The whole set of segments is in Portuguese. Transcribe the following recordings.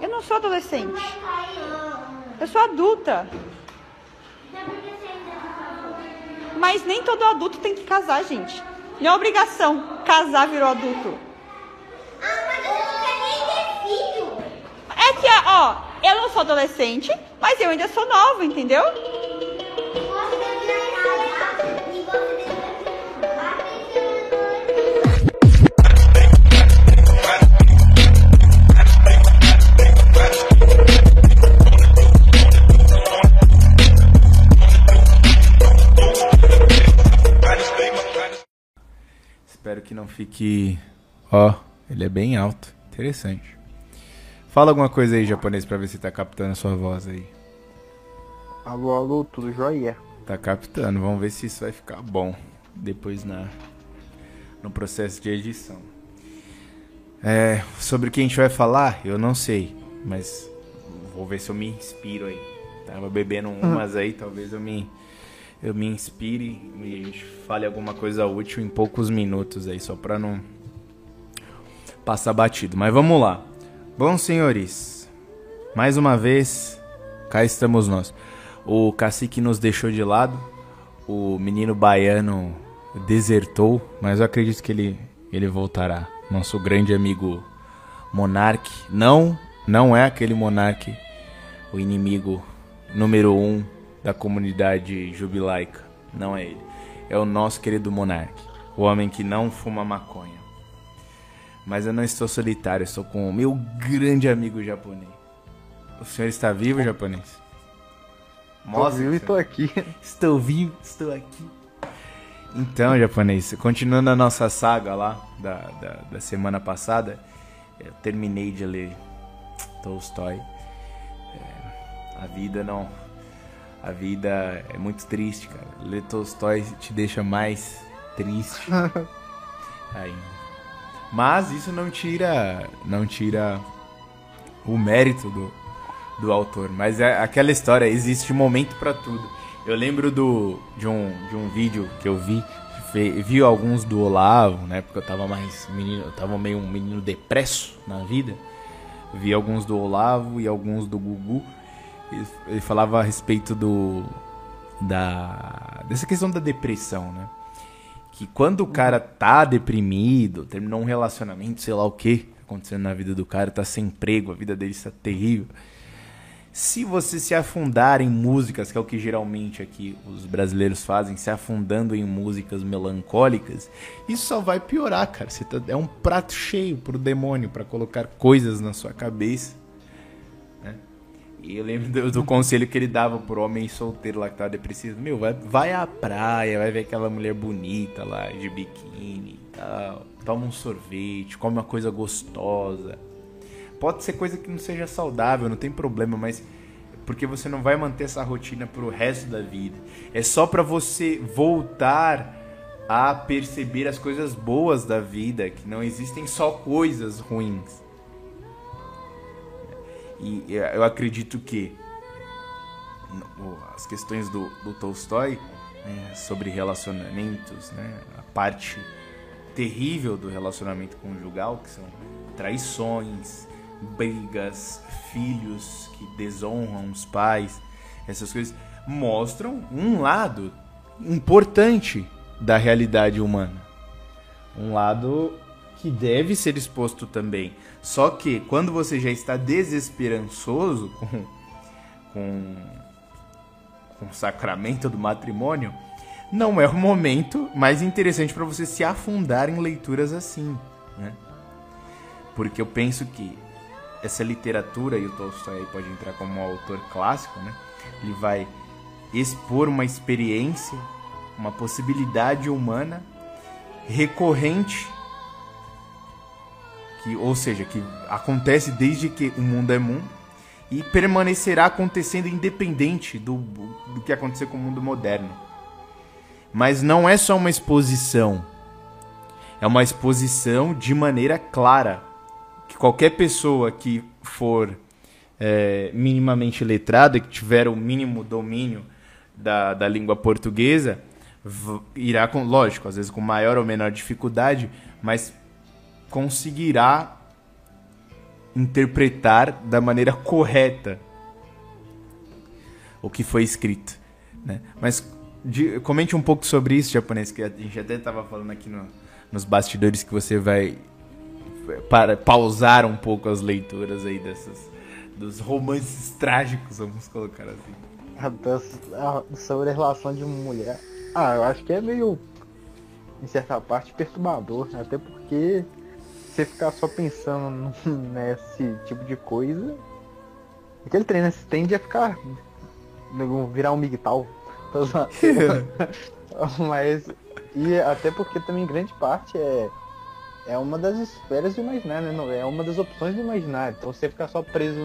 Eu não sou adolescente. Eu sou adulta. Mas nem todo adulto tem que casar, gente. Não é obrigação. Casar virou adulto. Ah, mas não quer nem ter filho. É que, ó, eu não sou adolescente, mas eu ainda sou nova, entendeu? Que não fique. Ó, ele é bem alto. Interessante. Fala alguma coisa aí, japonês, pra ver se tá captando a sua voz aí. Alô, alô, tudo jóia? Tá captando, vamos ver se isso vai ficar bom depois na no processo de edição. É, sobre o que a gente vai falar, eu não sei, mas vou ver se eu me inspiro aí. Tava bebendo umas aí, talvez eu me eu me inspire e a gente fale alguma coisa útil em poucos minutos aí, só pra não passar batido. Mas vamos lá. Bom, senhores, mais uma vez, cá estamos nós. O cacique nos deixou de lado, o menino baiano desertou, mas eu acredito que ele, ele voltará. Nosso grande amigo Monark. Não, não é aquele Monark, o inimigo número um da comunidade jubilaica. Não é ele. É o nosso querido Monark, o homem que não fuma maconha. Mas eu não estou solitário, estou com o meu grande amigo japonês. O senhor está vivo, japonês? Tô vivo e tô aqui. Estou vivo, estou aqui. Então, japonês, continuando a nossa saga lá da, da, da semana passada, eu terminei de ler Tolstói. É, a vida não. A vida é muito triste, cara. Ler Tolstói te deixa mais triste ainda. Mas isso não tira. Não tira o mérito do, do autor. Mas é aquela história, existe momento pra tudo. Eu lembro do, de, um, de um vídeo que eu vi, vi alguns do Olavo, na época eu tava mais menino, eu tava meio um menino depresso na vida. Vi alguns do Olavo e alguns do Gugu. Ele, falava a respeito do da dessa questão da depressão, né? Que quando o cara tá deprimido, terminou um relacionamento, sei lá o que acontecendo na vida do cara, tá sem emprego, a vida dele está terrível. Se você se afundar em músicas, que é o que geralmente aqui os brasileiros fazem, se afundando em músicas melancólicas, isso só vai piorar, cara. Você tá- é um prato cheio pro demônio pra colocar coisas na sua cabeça. E eu lembro do, do conselho que ele dava pro homem solteiro lá que tava depressivo. Meu, vai, vai à praia, vai ver aquela mulher bonita lá, de biquíni e tal. Toma um sorvete, come uma coisa gostosa. Pode ser coisa que não seja saudável, não tem problema, mas porque você não vai manter essa rotina pro resto da vida. É só pra você voltar a perceber as coisas boas da vida, que não existem só coisas ruins. E eu acredito que as questões do, do Tolstói né, sobre relacionamentos, né, a parte terrível do relacionamento conjugal, que são traições, brigas, filhos que desonram os pais, essas coisas mostram um lado importante da realidade humana. Um lado que deve ser exposto também. Só que quando você já está desesperançoso com, com, com o sacramento do matrimônio, não é o momento mais interessante para você se afundar em leituras assim, né? Porque eu penso que essa literatura, e o Tolstói pode entrar como um autor clássico, né? Ele vai expor uma experiência, uma possibilidade humana recorrente, que, ou seja, que acontece desde que o mundo é mundo e permanecerá acontecendo independente do, do que acontecer com o mundo moderno. Mas não é só uma exposição, é uma exposição de maneira clara. Que qualquer pessoa que for é, minimamente letrada, que tiver o mínimo domínio da, da língua portuguesa, irá com, lógico, às vezes com maior ou menor dificuldade, mas conseguirá interpretar da maneira correta o que foi escrito, né? Mas de, comente um pouco sobre isso, japonês, que a gente até estava falando aqui no, nos bastidores que você vai para pausar um pouco as leituras aí dessas dos romances trágicos, vamos colocar assim. sobre a relação de mulher. Ah, eu acho que é meio, em certa parte, perturbador, né? até porque você ficar só pensando nesse tipo de coisa, aquele treino você tende a ficar virar um migtal. Mas e até porque também grande parte é é uma das esferas do imaginário, né? É uma das opções do imaginário. Então você ficar só preso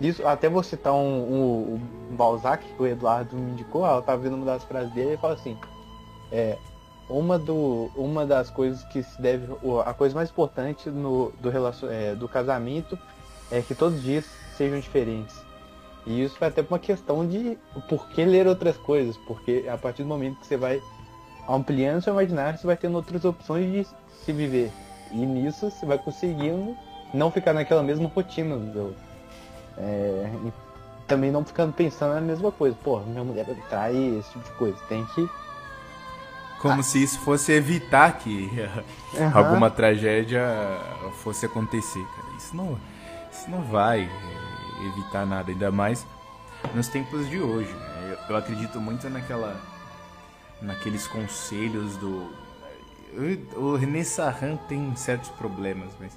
nisso, até você citar um, um, um Balzac que o Eduardo me indicou, ela tava vendo uma das frases dele e fala assim, é, uma, do, uma das coisas que se deve, a coisa mais importante no, do, relacion, é, do casamento é que todos os dias sejam diferentes. E isso vai até uma questão de por que ler outras coisas, porque a partir do momento que você vai ampliando seu imaginário, você vai tendo outras opções de se viver. E nisso você vai conseguindo não ficar naquela mesma rotina. É, também não ficando pensando na mesma coisa. Pô, minha mulher vai trair, esse tipo de coisa. Tem que. Como ah. se isso fosse evitar que uhum. alguma tragédia fosse acontecer, cara. Isso não, isso não vai é, evitar nada, ainda mais nos tempos de hoje. Né? Eu, eu acredito muito naquela naqueles conselhos do o René Sarran tem certos problemas, mas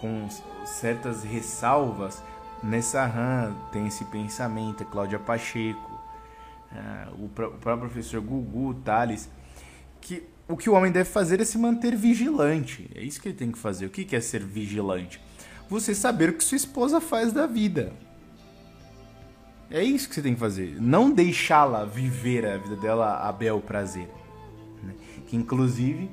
com certas ressalvas, Nessarran tem esse pensamento, Cláudia Pacheco, o, pr o, próprio professor Gugu, Thales, que o que o homem deve fazer é se manter vigilante. É isso que ele tem que fazer. O que é ser vigilante? Você saber o que sua esposa faz da vida. É isso que você tem que fazer. Não deixá-la viver a vida dela a bel prazer que inclusive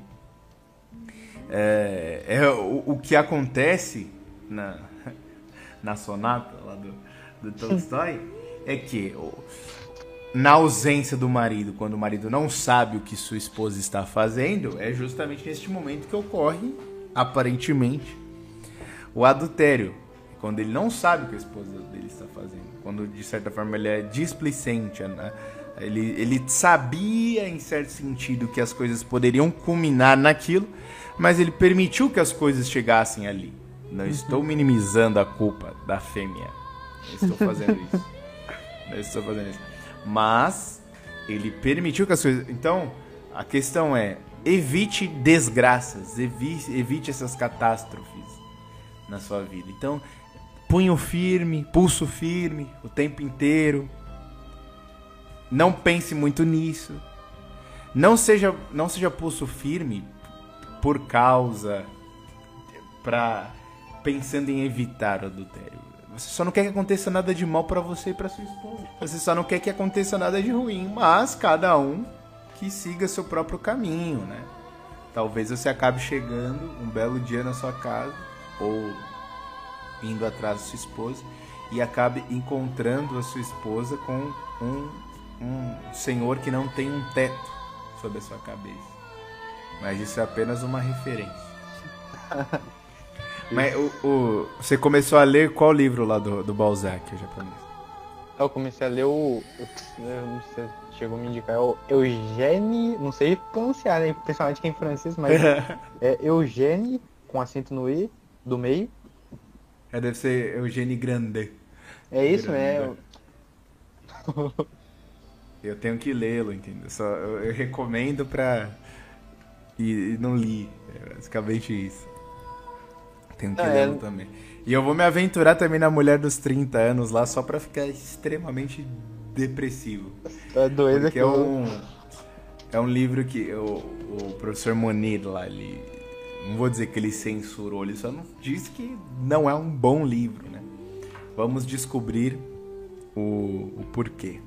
é, é o, o, que acontece na, na sonata lá do, do Tolstói é que na ausência do marido, quando o marido não sabe o que sua esposa está fazendo, é justamente neste momento que ocorre, aparentemente, o adultério. Quando ele não sabe o que a esposa dele está fazendo. Quando, de certa forma, ele é displicente. Né? Ele, ele sabia, em certo sentido, que as coisas poderiam culminar naquilo, mas ele permitiu que as coisas chegassem ali. Não uhum. estou minimizando a culpa da fêmea. Não estou fazendo isso. Não estou fazendo isso. Mas ele permitiu que as coisas. Então, a questão é: evite desgraças, evite, evite essas catástrofes na sua vida. Então, punho firme, pulso firme o tempo inteiro. Não pense muito nisso. Não seja, não seja pulso firme por causa para pensando em evitar o adultério. Você só não quer que aconteça nada de mal para você e para sua esposa. Você só não quer que aconteça nada de ruim, mas cada um que siga seu próprio caminho, né? Talvez você acabe chegando um belo dia na sua casa ou indo atrás da sua esposa e acabe encontrando a sua esposa com um um senhor que não tem um teto sobre a sua cabeça. Mas isso é apenas uma referência. Mas o, o, você começou a ler qual livro lá do, do Balzac, o japonês? Eu comecei a ler o. Eu não sei se chegou a me indicar, é o Eugênie. Não sei pronunciar, né? Principalmente que é em francês, mas. é Eugênie, com acento no E, do meio. É, deve ser Eugênie Grande. É isso, né? Eu tenho que lê-lo, entendeu? Só, eu, eu recomendo pra. E, e, não li. É basicamente isso. Tenho que é... também. E eu vou me aventurar também na Mulher dos 30 anos lá só pra ficar extremamente depressivo. Tá doido Porque é um. É um livro que o, o professor Monir lá, ele. Não vou dizer que ele censurou, ele só não disse que não é um bom livro, né? Vamos descobrir o, o porquê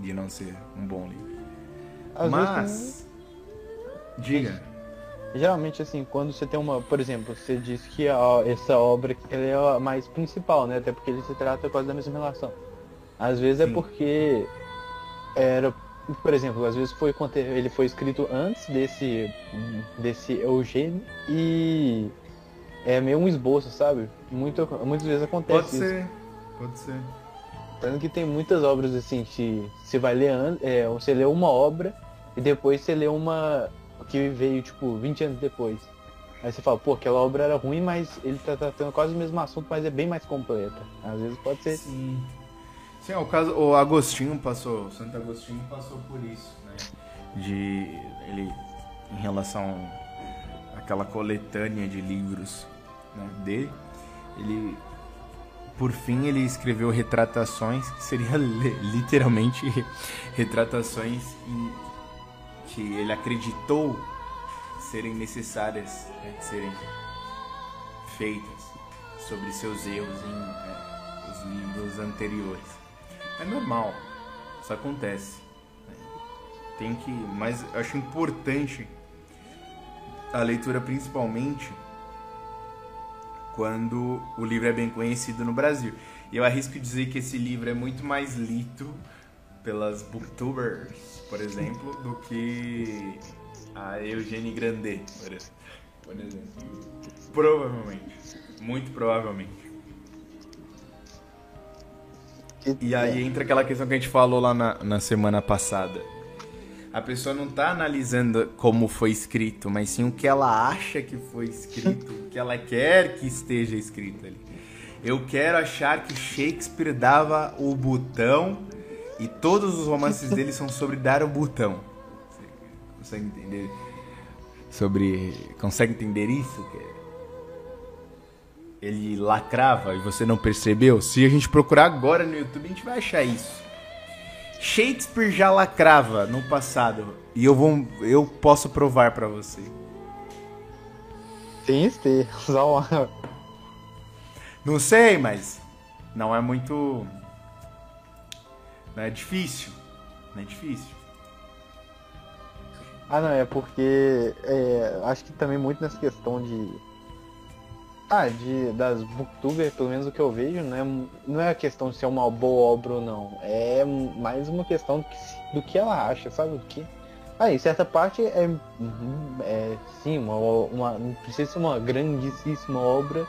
de não ser um bom livro. Às Mas. Diga. Geralmente, assim, quando você tem uma. Por exemplo, você diz que a, essa obra é a mais principal, né? Até porque ele se trata quase da mesma relação. Às vezes é Sim. é porque era. Por exemplo, às vezes foi ele foi escrito antes desse desse Eugênio e é meio um esboço, sabe? Muito, muitas vezes acontece Pode isso. ser, pode ser. Tanto que tem muitas obras assim que você vai ler é, você lê uma obra e depois você lê uma que veio tipo 20 anos depois. Aí você fala, pô, aquela obra era ruim, mas ele tá tratando quase o mesmo assunto, mas é bem mais completa. Às vezes pode ser. Sim. Sim, o caso, o Agostinho passou, o Santo Agostinho passou por isso, né? De ele em relação àquela coletânea de livros né, dele, ele por fim ele escreveu retratações que seria li- literalmente retratações em- que ele acreditou serem necessárias né, de serem feitas sobre seus erros em né, os livros anteriores. É normal, isso acontece. né. Tem que, mas eu acho importante a leitura principalmente quando o livro é bem conhecido no Brasil. E eu arrisco dizer que esse livro é muito mais lido pelas booktubers, por exemplo, do que a Eugênie Grandet, por ex- por exemplo. Provavelmente. Muito provavelmente. E aí entra aquela questão que a gente falou lá na, na semana passada. A pessoa não tá analisando como foi escrito, mas sim o que ela acha que foi escrito, o que ela quer que esteja escrito ali. Eu quero achar que Shakespeare dava o botão e todos os romances dele são sobre dar o botão. Você consegue entender? Sobre. Consegue entender isso? Ele lacrava e você não percebeu? Se a gente procurar agora no YouTube, a gente vai achar isso. Shakespeare já lacrava no passado e eu vou, eu posso provar pra você. Tem uma. Não sei, mas não é muito, não é difícil, é difícil. Ah, não, é porque é, acho que também muito nessa questão de. Ah, de, das booktubers, pelo menos o que eu vejo, não é, não é a questão de ser uma boa obra ou não. É mais uma questão do que, do que ela acha, sabe? Do que. Ah, certa parte é, uhum, é sim, uma, uma, não precisa ser uma grandíssima obra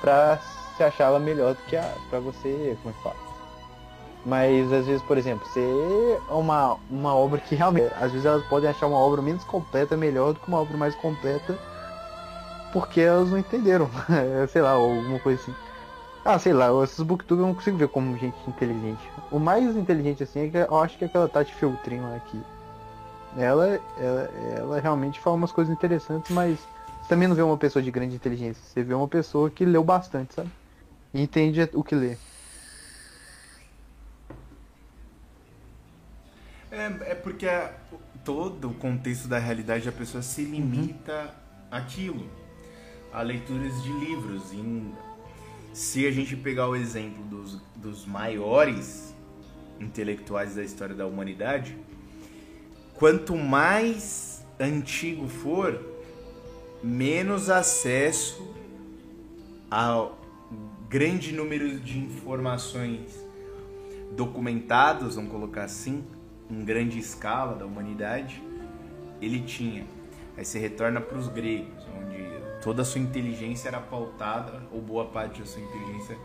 pra se achar ela melhor do que a. pra você. Como é que fala? Mas às vezes, por exemplo, se é uma, uma obra que realmente. Às vezes elas podem achar uma obra menos completa melhor do que uma obra mais completa porque elas não entenderam. sei lá, alguma coisa assim. Ah, sei lá, esses booktubers eu não consigo ver como gente inteligente. O mais inteligente assim é que eu acho que é aquela Tati Filtrinho aqui. Ela, ela, ela realmente fala umas coisas interessantes, mas você também não vê uma pessoa de grande inteligência. Você vê uma pessoa que leu bastante, sabe? E entende o que lê. É, é porque a- todo o contexto da realidade a pessoa se limita àquilo, a leituras de livros. Em- se a gente pegar o exemplo dos, dos maiores intelectuais da história da humanidade, quanto mais antigo for, menos acesso ao grande número de informações documentadas, vamos colocar assim, em grande escala da humanidade, ele tinha. Aí você retorna para os gregos, onde toda a sua inteligência era pautada, ou boa parte da sua inteligência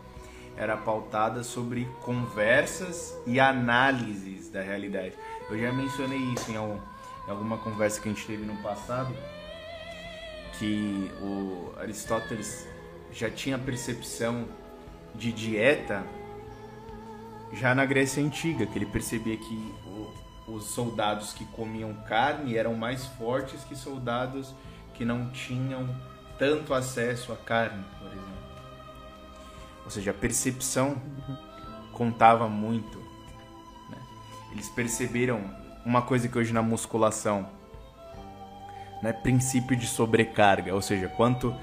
era pautada sobre conversas e análises da realidade. Eu já mencionei isso em, algum- em alguma conversa que a gente teve no passado, que o Aristóteles já tinha percepção de dieta já na Grécia Antiga, que ele percebia que os soldados que comiam carne eram mais fortes que soldados que não tinham tanto acesso à carne, por exemplo. Ou seja, a percepção contava muito. né? Eles perceberam uma coisa que hoje na musculação né, princípio de sobrecarga, ou seja, quanto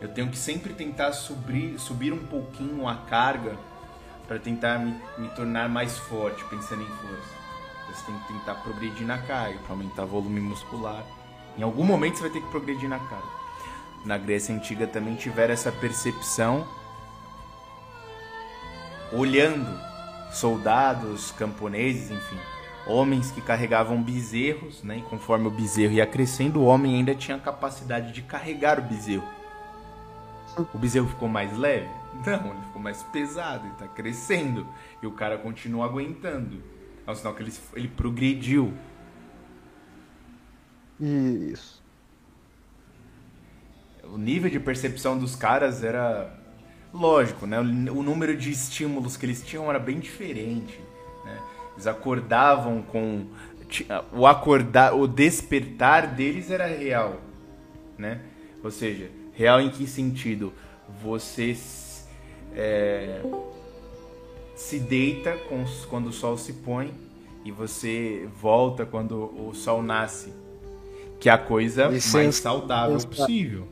eu tenho que sempre tentar subir, subir um pouquinho a carga para tentar me, me tornar mais forte, pensando em força. Você tem que tentar progredir na carga para aumentar volume muscular. Em algum momento você vai ter que progredir na carga. Na Grécia Antiga também tiveram essa percepção olhando soldados, camponeses, enfim, homens que carregavam bezerros, né? E conforme o bezerro ia crescendo, o homem ainda tinha a capacidade de carregar o bezerro. O bezerro ficou mais leve? Não, ele ficou mais pesado, ele tá crescendo. E o cara continua aguentando. É um sinal que ele, ele progrediu. Isso. O nível de percepção dos caras era lógico, né? O número de estímulos que eles tinham era bem diferente. Né? Eles acordavam com o acordar, o despertar deles era real, né? Ou seja, real em que sentido? Você é, se deita quando o sol se põe e você volta quando o sol nasce, que é a coisa mais saudável possível.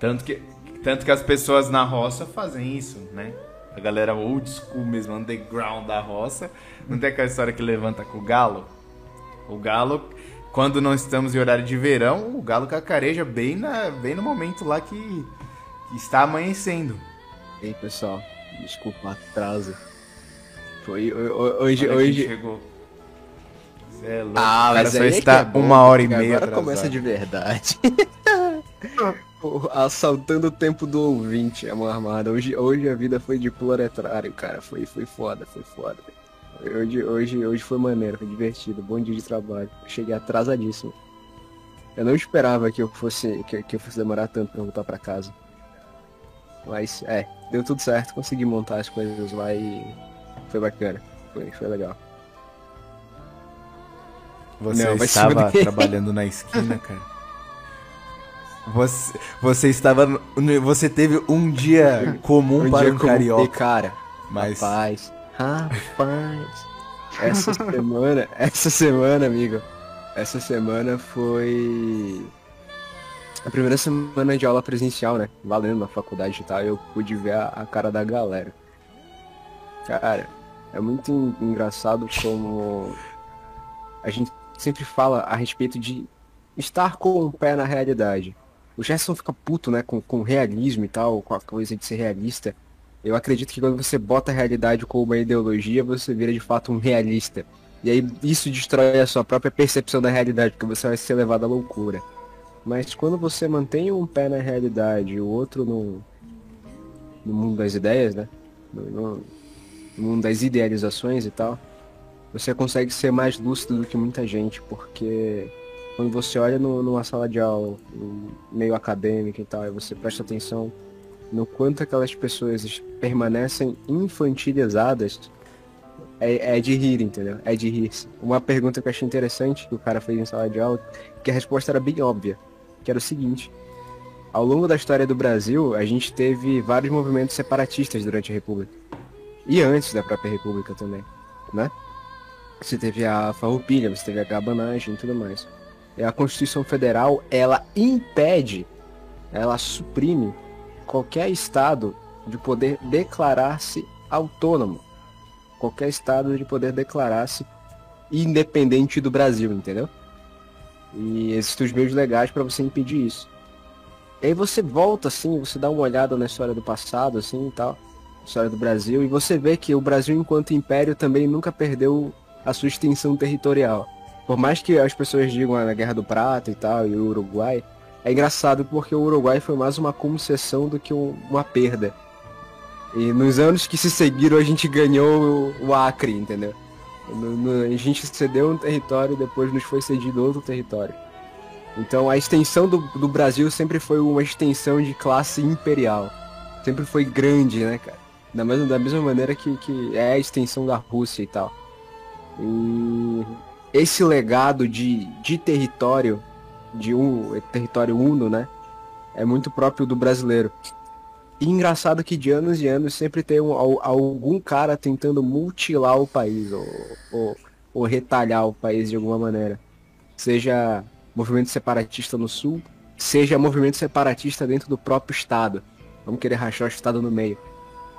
Tanto que, tanto que as pessoas na roça fazem isso, né? A galera old school mesmo, underground da roça. Não tem aquela história que levanta com o galo? O galo, quando não estamos em horário de verão, o galo cacareja bem, na, bem no momento lá que, que está amanhecendo. Ei, pessoal, desculpa o atraso. Foi hoje. Olha hoje... chegou. é louco. Ah, mas só está é bom, uma hora e meia. Agora começa de verdade. Assaltando o tempo do ouvinte, amor armada. Hoje, hoje a vida foi de proletário, cara. Foi, foi foda, foi foda. Hoje, hoje, hoje foi maneiro, foi divertido. Bom dia de trabalho. cheguei atrasadíssimo. Eu não esperava que eu fosse que, que eu fosse demorar tanto pra voltar para casa. Mas é, deu tudo certo, consegui montar as coisas lá e foi bacana. Foi, foi legal. Você não, estava trabalhando na esquina, cara? Você, você estava. Você teve um dia comum um para dia um comum, carioca. cara. Mas. Rapaz. Rapaz. Essa semana. Essa semana, amigo. Essa semana foi. A primeira semana de aula presencial, né? Valendo na faculdade e tal. Eu pude ver a, a cara da galera. Cara, é muito engraçado como. A gente sempre fala a respeito de estar com o pé na realidade. O Gerson fica puto, né, com, com realismo e tal, com a coisa de ser realista. Eu acredito que quando você bota a realidade como uma ideologia, você vira de fato um realista. E aí isso destrói a sua própria percepção da realidade, porque você vai ser levado à loucura. Mas quando você mantém um pé na realidade e o outro no, no mundo das ideias, né? No, no, no mundo das idealizações e tal, você consegue ser mais lúcido do que muita gente, porque quando você olha no, numa sala de aula, meio acadêmica e tal, e você presta atenção no quanto aquelas pessoas permanecem infantilizadas, é, é de rir, entendeu? É de rir. Uma pergunta que eu achei interessante que o cara fez em sala de aula, que a resposta era bem óbvia, que era o seguinte. Ao longo da história do Brasil, a gente teve vários movimentos separatistas durante a República. E antes da própria República também, né? Você teve a farroupilha, você teve a gabanagem e tudo mais. É, a Constituição Federal ela impede, ela suprime qualquer estado de poder declarar-se autônomo, qualquer estado de poder declarar-se independente do Brasil, entendeu? E existem os meios legais para você impedir isso. E aí você volta assim, você dá uma olhada na história do passado, assim e tal, história do Brasil, e você vê que o Brasil, enquanto império, também nunca perdeu a sua extensão territorial. Por mais que as pessoas digam a Guerra do Prata e tal, e o Uruguai, é engraçado porque o Uruguai foi mais uma concessão do que um, uma perda. E nos anos que se seguiram a gente ganhou o Acre, entendeu? A gente cedeu um território depois nos foi cedido outro território. Então a extensão do, do Brasil sempre foi uma extensão de classe imperial. Sempre foi grande, né, cara? Da mesma, da mesma maneira que, que é a extensão da Rússia e tal. E esse legado de, de território, de um território uno, né? É muito próprio do brasileiro. E engraçado que de anos e anos sempre tem um, algum cara tentando mutilar o país, ou, ou, ou retalhar o país de alguma maneira. Seja movimento separatista no sul, seja movimento separatista dentro do próprio estado. Vamos querer rachar o estado no meio.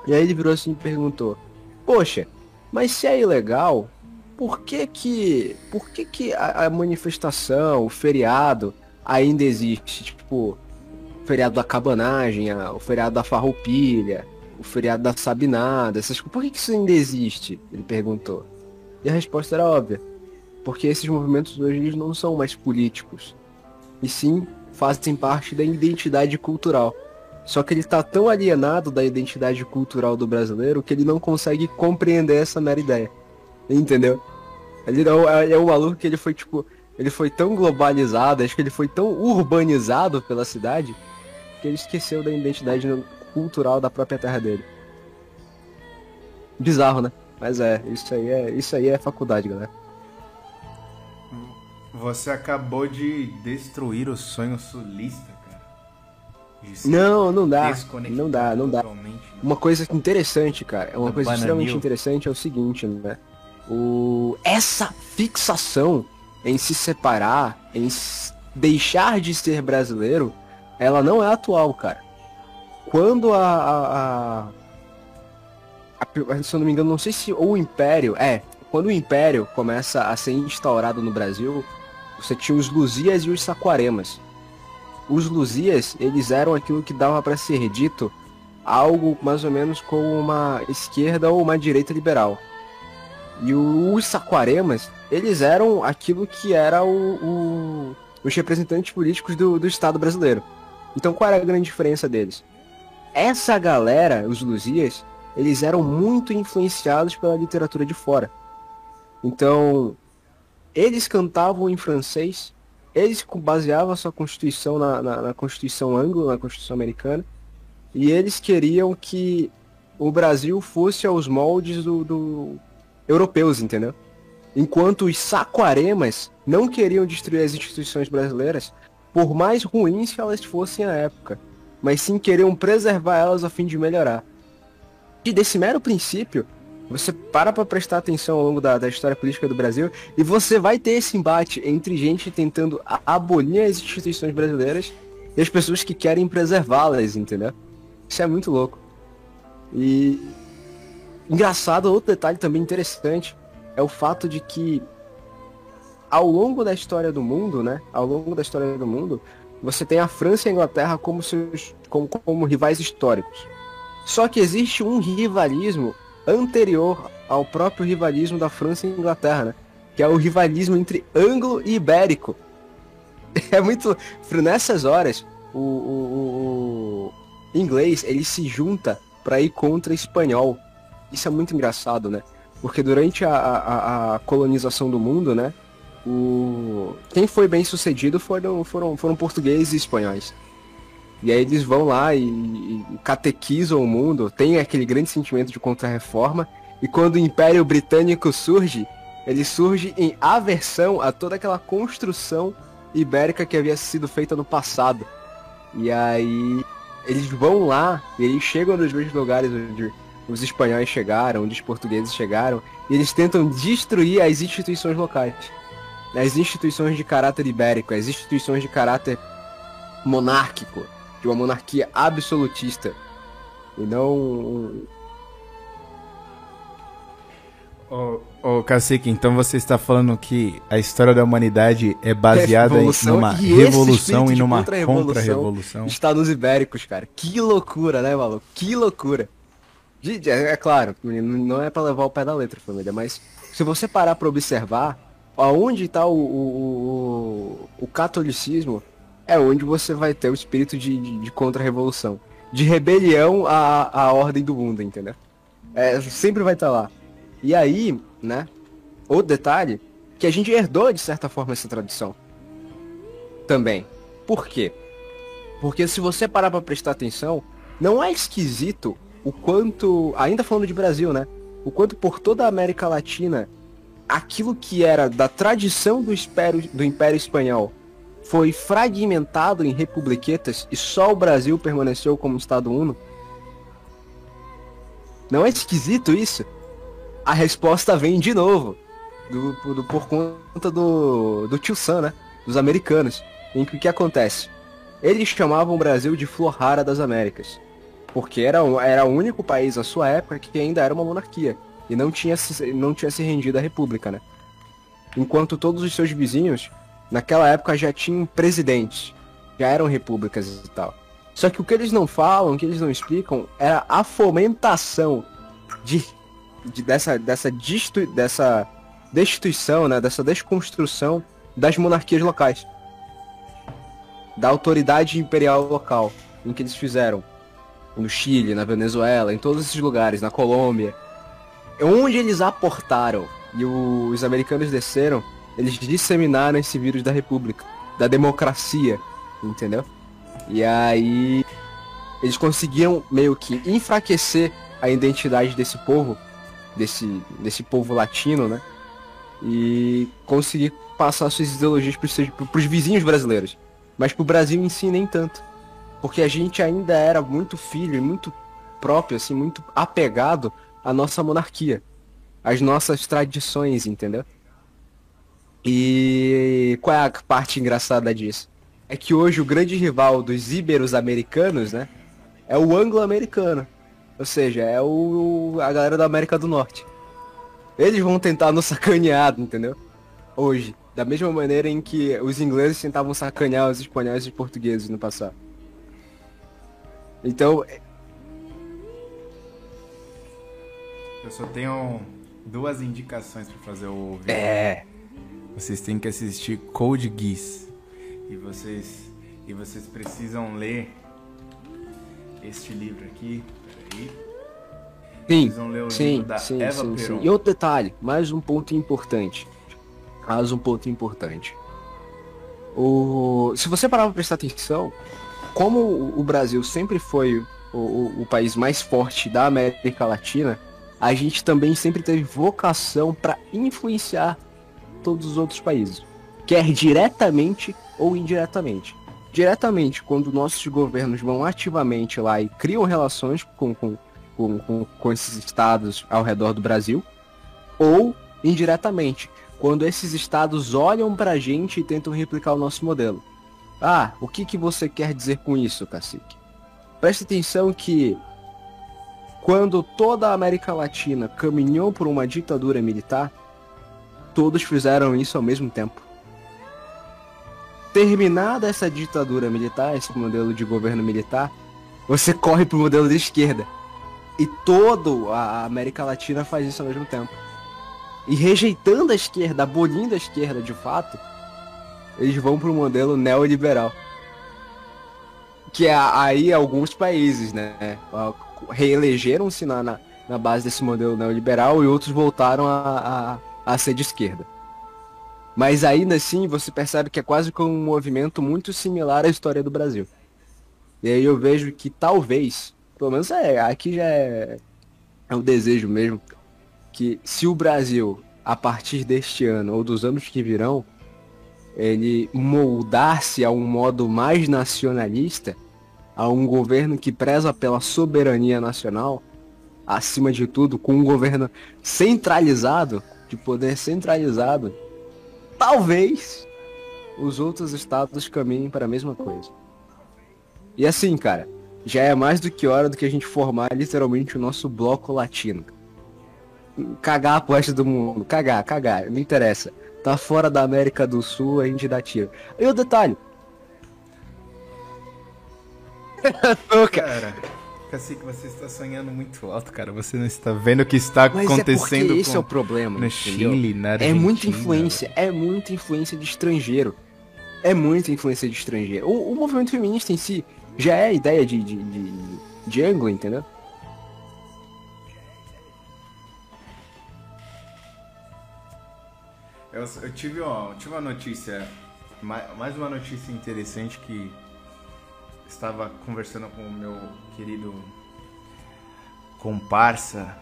E aí ele virou assim e perguntou: Poxa, mas se é ilegal, por que que, por que, que a, a manifestação, o feriado ainda existe? Tipo, feriado da cabanagem, a, o feriado da farroupilha, o feriado da sabinada, essas Por que, que isso ainda existe? Ele perguntou. E a resposta era óbvia. Porque esses movimentos hoje eles não são mais políticos. E sim fazem parte da identidade cultural. Só que ele tá tão alienado da identidade cultural do brasileiro que ele não consegue compreender essa mera ideia. Entendeu? Ele é, é um maluco que ele foi, tipo, ele foi tão globalizado, acho que ele foi tão urbanizado pela cidade, que ele esqueceu da identidade cultural da própria terra dele. Bizarro, né? Mas é, isso aí é, isso aí é faculdade, galera. Você acabou de destruir o sonho sulista, cara. Não, não dá. Não dá, não dá. né? Uma coisa interessante, cara, é uma coisa Bananil. extremamente interessante é o seguinte, né? O... Essa fixação em se separar, em deixar de ser brasileiro, ela não é atual, cara. Quando a, a, a- a- Se eu não me engano, não sei se o Império. É, quando o Império começa a ser instaurado no Brasil, você tinha os Luzias e os Saquaremas. Os Luzias, eles eram aquilo que dava para ser dito algo mais ou menos como uma esquerda ou uma direita liberal. E os Saquaremas, eles eram aquilo que era o, o- os representantes políticos do, do Estado brasileiro. Então qual era a grande diferença deles? Essa galera, os Luzias, eles eram muito influenciados pela literatura de fora. Então, eles cantavam em francês, eles baseavam a sua constituição na, na, na Constituição anglo, na Constituição americana, e eles queriam que o Brasil fosse aos moldes do, do europeus, entendeu? Enquanto os saquaremas não queriam destruir as instituições brasileiras, por mais ruins que elas fossem à época, mas sim queriam preservar elas a fim de melhorar. E desse mero princípio, você para pra prestar atenção ao longo da, da história política do Brasil e você vai ter esse embate entre gente tentando abolir as instituições brasileiras e as pessoas que querem preservá-las, entendeu? Isso é muito louco. E engraçado, outro detalhe também interessante é o fato de que ao longo da história do mundo, né? Ao longo da história do mundo, você tem a França e a Inglaterra como seus como, como rivais históricos. Só que existe um rivalismo anterior ao próprio rivalismo da França e Inglaterra, né? Que é o rivalismo entre anglo e ibérico. É muito. Nessas horas, o, o- o inglês ele se junta para ir contra espanhol. Isso é muito engraçado, né? Porque durante a, a- a colonização do mundo, né? O... Quem foi bem sucedido foram, foram, foram portugueses e espanhóis. E aí eles vão lá e, e catequizam o mundo, tem aquele grande sentimento de contra-reforma, e quando o Império Britânico surge, ele surge em aversão a toda aquela construção ibérica que havia sido feita no passado. E aí eles vão lá, e eles chegam nos mesmos lugares onde os espanhóis chegaram, onde os portugueses chegaram, e eles tentam destruir as instituições locais. As instituições de caráter ibérico, as instituições de caráter monárquico, de uma monarquia absolutista. E não. Ô, ô Cacique, então você está falando que a história da humanidade é baseada em numa e revolução e numa contra-revolução contra-revolução. Está nos ibéricos, cara. Que loucura, né, maluco? Que loucura. É, é claro, não é pra levar o pé da letra, família, mas se você parar pra observar, aonde tá o, o, o, catolicismo, é onde você vai ter o espírito de, de, de contra-revolução. De rebelião à, à ordem do mundo, entendeu? É, sempre vai estar lá. E aí, né, outro detalhe, que a gente herdou, de certa forma, essa tradição. Também. Por quê? Porque se você parar pra prestar atenção, não é esquisito o quanto, ainda falando de Brasil, né? O quanto por toda a América Latina, aquilo que era da tradição do, do Império Espanhol foi fragmentado em republiquetas e só o Brasil permaneceu como Estado Uno? Não é esquisito isso? A resposta vem de novo. Do, do- por conta do, do tio Sam, né? Dos americanos. Em que o que acontece? Eles chamavam o Brasil de Flor Rara das Américas. Porque era, o- era o único país à sua época que ainda era uma monarquia. E não tinha, se- não tinha se rendido à república, né? Enquanto todos os seus vizinhos, naquela época, já tinham presidentes. Já eram repúblicas e tal. Só que o que eles não falam, o que eles não explicam, era a fomentação de, de- dessa, dessa, destu, dessa destituição, né? Dessa desconstrução das monarquias locais. Da autoridade imperial local. em que eles fizeram no Chile, na Venezuela, em todos esses lugares, na Colômbia, onde eles aportaram e os americanos desceram, eles disseminaram esse vírus da república, da democracia, entendeu? E aí eles conseguiam meio que enfraquecer a identidade desse povo, desse, desse povo latino, né? E conseguir passar suas ideologias para os vizinhos brasileiros. Mas para o Brasil em si nem tanto. Porque a gente ainda era muito filho e muito próprio, assim, muito apegado à nossa monarquia. Às nossas tradições, entendeu? E qual é a parte engraçada disso? É que hoje o grande rival dos íberos americanos, né? É o anglo-americano. Ou seja, é o a galera da América do Norte. Eles vão tentar nos sacanear, entendeu? Hoje. Da mesma maneira em que os ingleses tentavam sacanear os espanhóis e os portugueses no passado. Então. Eu só tenho duas indicações para fazer o vídeo. É. Vocês têm que assistir Code Geass. E vocês, e vocês precisam ler este livro aqui. Peraí. Sim, Precisam ler o sim, livro da sim, Eva sim, sim. E outro detalhe, mais um ponto importante. Mais um ponto importante. O... Se você parar pra prestar atenção, como o- o Brasil sempre foi o, o- o país mais forte da América Latina, a gente também sempre teve vocação para influenciar todos os outros países, quer diretamente ou indiretamente. Diretamente, quando nossos governos vão ativamente lá e criam relações com, com, com, com, esses estados ao redor do Brasil, ou indiretamente, quando esses estados olham pra gente e tentam replicar o nosso modelo. Ah, o que, que você quer dizer com isso, cacique? Preste atenção que quando toda a América Latina caminhou por uma ditadura militar, todos fizeram isso ao mesmo tempo. Terminada essa ditadura militar, esse modelo de governo militar, você corre pro modelo de esquerda. E toda a América Latina faz isso ao mesmo tempo. E rejeitando a esquerda, abolindo a esquerda de fato, eles vão pro modelo neoliberal. Que é aí alguns países, né? Reelegeram-se na, na, na base desse modelo neoliberal e outros voltaram a, a, a ser de esquerda. Mas ainda assim você percebe que é quase como um movimento muito similar à história do Brasil. E aí eu vejo que talvez, pelo menos é, aqui já é, é um desejo mesmo, que se o Brasil, a partir deste ano ou dos anos que virão, ele moldar-se a um modo mais nacionalista, a um governo que preza pela soberania nacional, acima de tudo, com um governo centralizado, de poder centralizado, talvez os outros estados caminhem para a mesma coisa. E assim, cara, já é mais do que hora do que a gente formar literalmente o nosso bloco latino. Cagar pro resto do mundo, cagar, cagar, não interessa. Tá fora da América do Sul, a gente dá tiro. E o detalhe. Ô, cara. Cacique, você está sonhando muito alto, cara. Você não está vendo o que está Mas é acontecendo porque esse é o problema, no entendeu? Chile, na É Argentina. muita influência, é muita influência de estrangeiro. É muita influência de estrangeiro. O, o movimento feminista em si já é a ideia de, de, de, de anglo, entendeu? Eu, eu tive, ó, tive uma notícia, ma- mais uma notícia interessante que estava conversando com o meu querido comparsa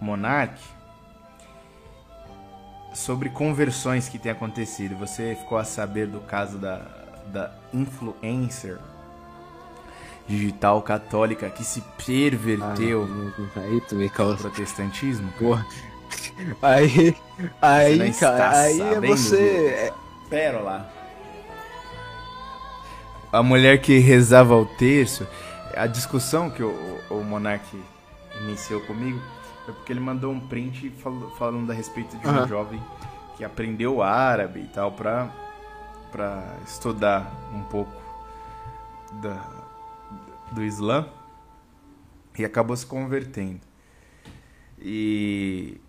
Monark sobre conversões que tem acontecido. Você ficou a saber do caso da, da influencer digital católica que se perverteu Ah, aí tu me causa. protestantismo? Porra. Aí, aí, cara, aí é você. Pérola. A mulher que rezava o terço, a discussão que o, o Monark iniciou comigo foi porque ele mandou um print fal- falando a respeito de um Aham. jovem que aprendeu árabe e tal pra, pra estudar um pouco da, do Islã e acabou se convertendo. E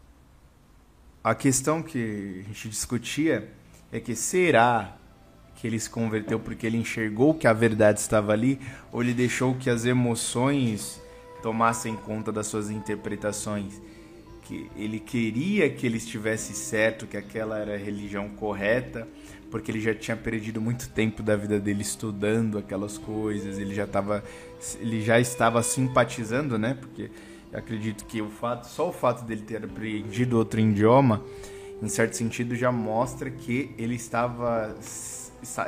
a questão que a gente discutia é que será que ele se converteu porque ele enxergou que a verdade estava ali, ou ele deixou que as emoções tomassem conta das suas interpretações. Que ele queria que ele estivesse certo, que aquela era a religião correta, porque ele já tinha perdido muito tempo da vida dele estudando aquelas coisas, ele já estava ele já estava simpatizando, né? Porque acredito que o fato, só o fato dele ter aprendido outro idioma, em certo sentido já mostra que ele estava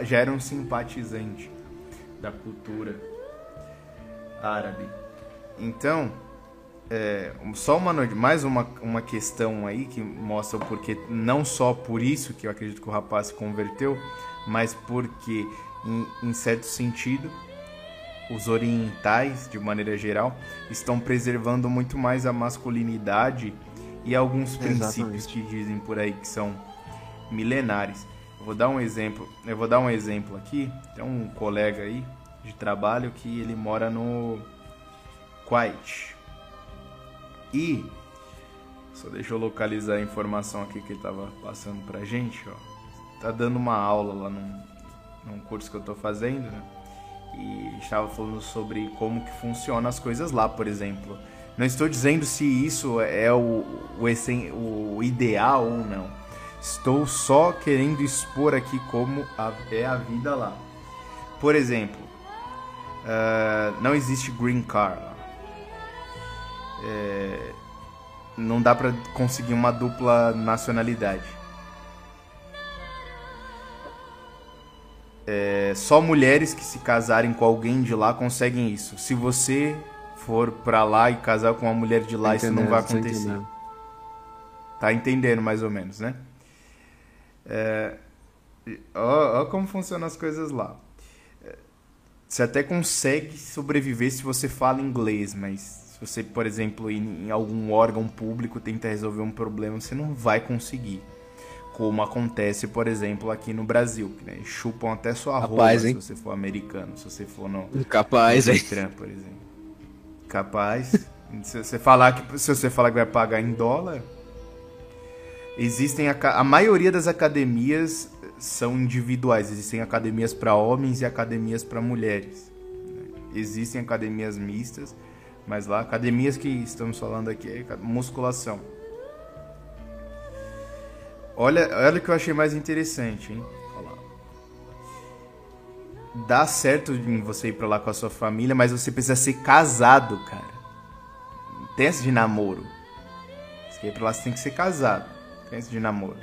já era um simpatizante da cultura árabe. Então, é, só uma mais uma, uma questão aí que mostra o porquê, não só por isso que eu acredito que o rapaz se converteu, mas porque, em, em certo sentido, os orientais, de maneira geral, estão preservando muito mais a masculinidade e alguns princípios Exatamente. que dizem por aí que são milenares. Vou dar um exemplo, eu vou dar um exemplo aqui. Tem um colega aí de trabalho que ele mora no Kuwait. E só deixa eu localizar a informação aqui que ele tava passando pra gente, ó. Tá dando uma aula lá num, num curso que eu tô fazendo, né? E estava falando sobre como que funcionam as coisas lá, por exemplo. Não estou dizendo se isso é o, o, o ideal ou não. Estou só querendo expor aqui como é a vida lá. Por exemplo, uh, não existe green car lá. É, não dá para conseguir uma dupla nacionalidade. É, só mulheres que se casarem com alguém de lá conseguem isso. Se você for para lá e casar com uma mulher de lá, isso não vai acontecer. Tá entendendo mais ou menos, né? É, ó, ó como funcionam as coisas lá. Você até consegue sobreviver se você fala inglês, mas se você, por exemplo, ir em algum órgão público tentar resolver um problema, você não vai conseguir como acontece, por exemplo, aqui no Brasil, que né, chupam até sua roupa se você for americano, se você for no Capaz, no Trump, por exemplo. Capaz. se você falar que se você falar que vai pagar em dólar, existem a, a maioria das academias são individuais, existem academias para homens e academias para mulheres. Existem academias mistas, mas lá academias que estamos falando aqui é musculação. Olha, olha o que eu achei mais interessante, hein? Dá certo em você ir pra lá com a sua família, mas você precisa ser casado, cara. Tem esse de namoro. Quer ir pra lá, você tem que ser casado. De namoro.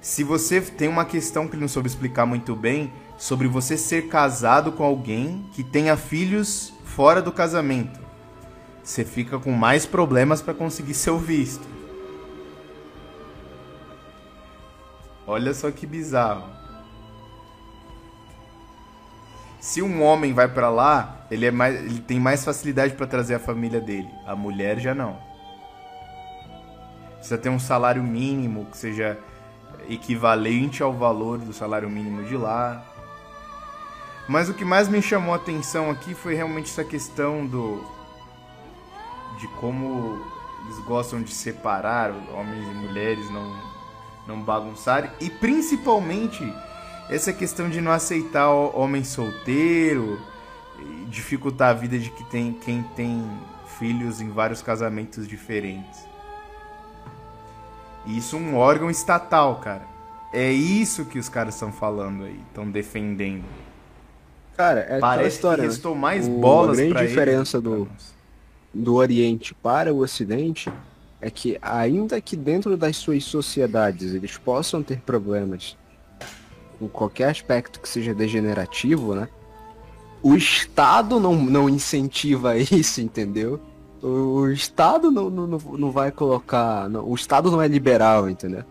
Se você tem uma questão que ele não soube explicar muito bem, sobre você ser casado com alguém que tenha filhos fora do casamento, você fica com mais problemas para conseguir seu visto. Olha só que bizarro. Se um homem vai para lá, ele, é mais, ele tem mais facilidade para trazer a família dele. A mulher já não. Precisa ter um salário mínimo que seja equivalente ao valor do salário mínimo de lá. Mas o que mais me chamou a atenção aqui foi realmente essa questão do de como eles gostam de separar homens e mulheres, não não bagunçar e principalmente essa questão de não aceitar homem solteiro, dificultar a vida de que tem quem tem filhos em vários casamentos diferentes. Isso um órgão estatal, cara. É isso que os caras estão falando aí, estão defendendo. Cara, é Parece história. Que né? restou mais o, bolas a grande diferença eles, do, do Oriente para o Ocidente é que ainda que dentro das suas sociedades eles possam ter problemas em qualquer aspecto que seja degenerativo, né? O Estado não, não incentiva isso, entendeu? O Estado não, não, não vai colocar. Não, o Estado não é liberal, entendeu?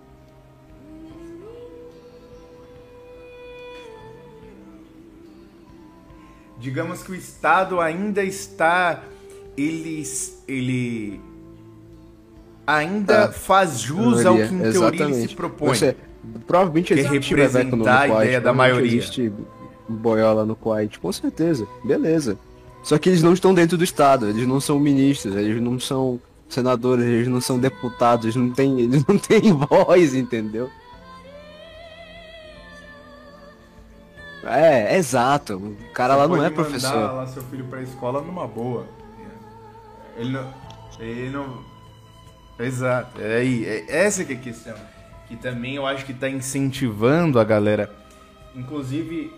Digamos que o Estado ainda está. Ele, ele ainda é, faz jus ao que em Exatamente. teoria se propõe. Você, provavelmente que existe representar a ideia da maioria. Existe boiola no Kuwait, com certeza. Beleza. Só que eles não estão dentro do Estado, eles não são ministros, eles não são senadores, eles não são deputados, eles não têm, eles não têm voz, entendeu? É, exato. O cara Você lá não é mandar professor. lá seu filho pra escola numa boa. Ele não. Ele não. Exato. É aí. É essa que é a questão. Que também eu acho que tá incentivando a galera. Inclusive,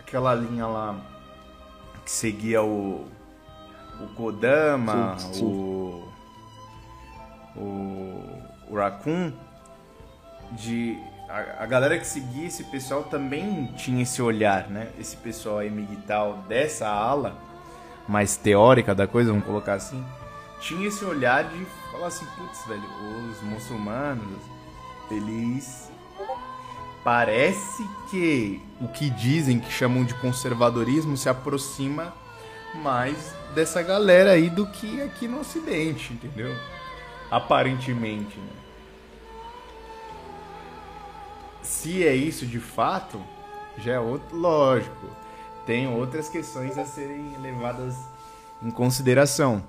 aquela linha lá que seguia o. O Kodama, Sim, sim. o. O. O Raccoon. De. A, a galera que seguia esse pessoal também tinha esse olhar, né? Esse pessoal aí migtal dessa ala mais teórica da coisa, vamos colocar assim, tinha esse olhar de falar assim, putz, velho, os muçulmanos, eles parece que o que dizem que chamam de conservadorismo se aproxima mais dessa galera aí do que aqui no ocidente, entendeu? Aparentemente, né? Se é isso de fato, já é outro, lógico. Tem outras questões a serem levadas em consideração.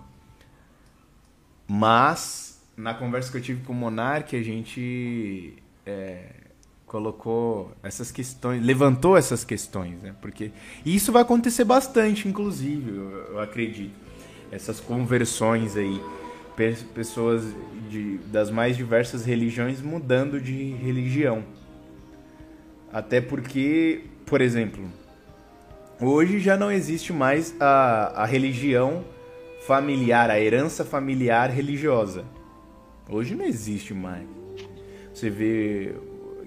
Mas, na conversa que eu tive com o Monark, a gente é, colocou essas questões, levantou essas questões, né? Porque e isso vai acontecer bastante, inclusive, eu, eu acredito. Essas conversões aí, pe- pessoas de, das mais diversas religiões mudando de religião. Até porque, por exemplo, hoje já não existe mais a, a religião familiar, a herança familiar religiosa. Hoje não existe mais. Você vê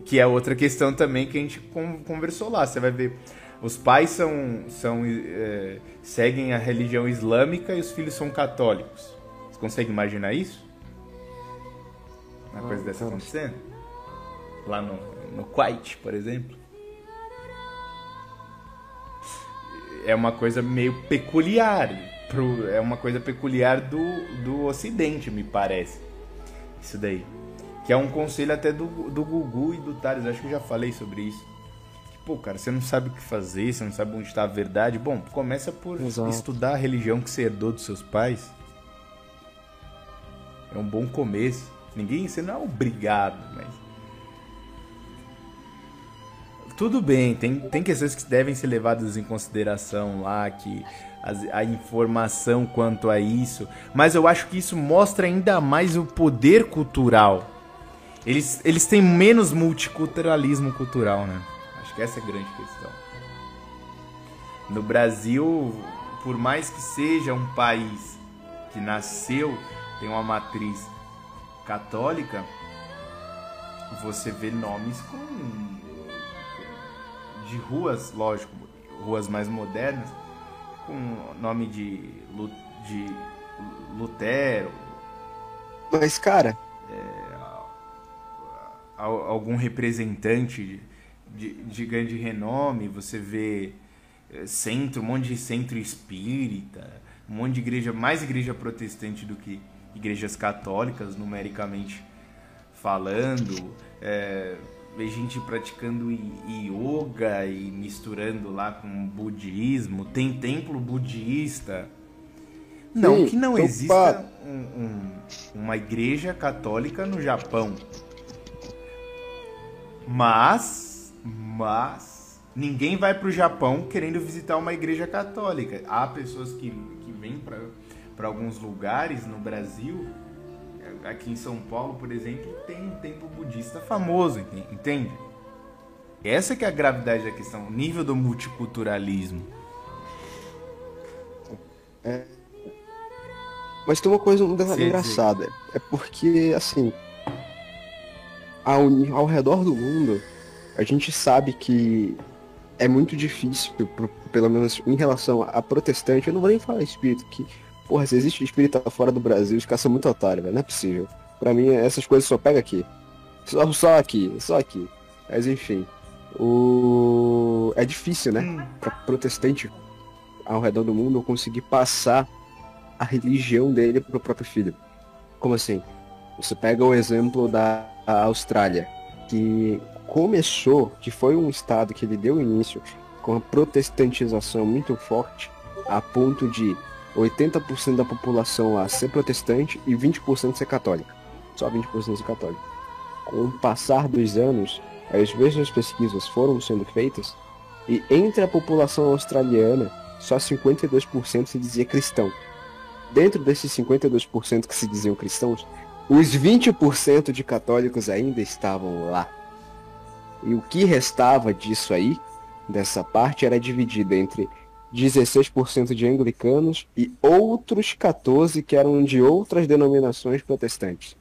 que é outra questão também que a gente con- conversou lá. Você vai ver os pais são, são é, seguem a religião islâmica e os filhos são católicos. Você consegue imaginar isso? Uma coisa dessa acontecendo? Lá no, no Kuwait, por exemplo. É uma coisa meio peculiar. Pro, é uma coisa peculiar do, do Ocidente, me parece. Isso daí. Que é um conselho até do, do Gugu e do Thales. Acho que eu já falei sobre isso. Que, pô, cara, você não sabe o que fazer, você não sabe onde está a verdade. Bom, começa por Exato. estudar a religião que você herdou dos seus pais. É um bom começo. Ninguém, você não é obrigado, mas. Tudo bem, tem, tem questões que devem ser levadas em consideração lá, que as- a informação quanto a isso, mas eu acho que isso mostra ainda mais o poder cultural. Eles, eles têm menos multiculturalismo cultural, né? Acho que essa é a grande questão. No Brasil, por mais que seja um país que nasceu, tem uma matriz católica, você vê nomes com de ruas, lógico, ruas mais modernas, com nome de, de Lutero, Mas, cara, al- algum representante de, de grande renome, você vê eh, centro, um monte de centro espírita, um monte de igreja, mais igreja protestante do que igrejas católicas, numericamente falando, é, vê gente praticando yoga e misturando lá com budismo, tem templo budista. Não Sim, que não opa. exista um- um- uma igreja católica no Japão. Mas, mas, ninguém vai pro Japão querendo visitar uma igreja católica. Há pessoas que, que vêm para alguns lugares no Brasil, aqui em São Paulo, por exemplo, tem um templo budista famoso, enten- entende? Essa que é a gravidade da questão, o nível do multiculturalismo. Mas tem uma coisa Sim, sim. engraçada. É porque, assim, ao, ao redor do mundo, a gente sabe que é muito difícil, pelo menos em relação a protestante, eu não vou nem falar espírito, que, porra, se existe espírita fora do Brasil, os caras são muito otários, velho, não é possível. Pra mim, essas coisas só pega aqui. Só, só aqui, só aqui. Mas enfim, o... é difícil, né, pra protestante ao redor do mundo conseguir passar a religião dele pro próprio filho. Como assim? Você pega o exemplo da Austrália, que começou, que foi um estado que ele deu início com a protestantização muito forte, a ponto de 80% da população lá ser protestante e 20% ser católica. Só 20% ser católica. Com o passar dos anos, as mesmas pesquisas foram sendo feitas E entre a população australiana, só 52% se dizia cristão. Dentro desses 52% que se diziam cristãos, os 20% de católicos ainda estavam lá. E o que restava disso aí, dessa parte, era dividido entre 16% de anglicanos e outros 14 que eram de outras denominações protestantes.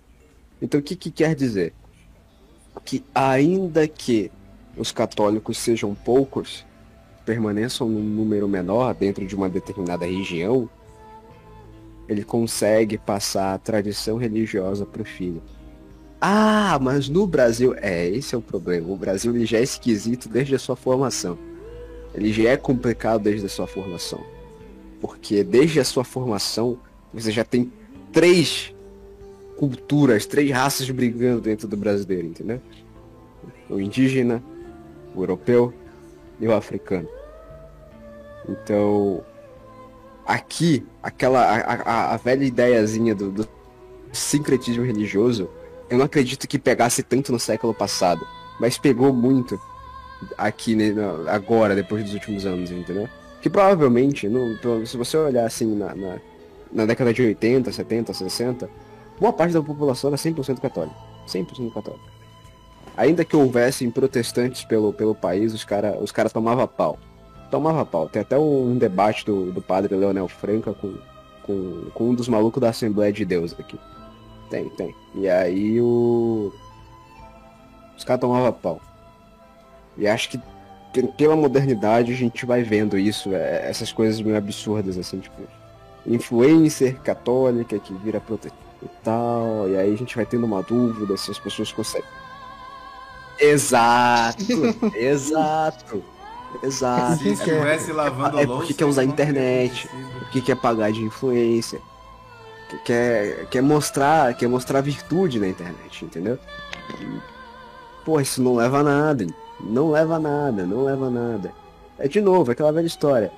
Então o que, que quer dizer? Que ainda que os católicos sejam poucos, permaneçam num número menor dentro de uma determinada região, ele consegue passar a tradição religiosa para o filho. Ah, mas no Brasil, é, esse é o problema. O Brasil ele já é esquisito desde a sua formação. Ele já é complicado desde a sua formação. Porque desde a sua formação, você já tem três culturas, três raças brigando dentro do brasileiro, entendeu? O indígena, o europeu e o africano. Então, aqui, aquela a, a, velha ideiazinha do, do sincretismo religioso, eu não acredito que pegasse tanto no século passado, mas pegou muito aqui né, agora, depois dos últimos anos, entendeu? Que provavelmente, se você olhar assim na, na, na, década de 80, 70, 60, boa parte da população era 100% católica. 100% católica. Ainda que houvessem protestantes pelo, pelo país, os caras os cara tomavam pau. Tomava pau. Tem até um, debate do, do padre Leonel Franca com, com, com um dos malucos da Assembleia de Deus aqui. Tem, tem. E aí o. Os caras tomavam pau. E acho que pela modernidade a gente vai vendo isso, é, essas coisas meio absurdas, assim, tipo, influencer católica que vira protestante e tal, e aí a gente vai tendo uma dúvida se as pessoas conseguem. Exato, exato, exato. Se estivesse lavando é louça, porque quer usar a internet, acontecido. porque quer pagar de influência, que quer, quer mostrar, quer mostrar virtude na internet, entendeu? E, pô, isso não leva a nada, não leva a nada, não leva a nada. É de novo, aquela velha história.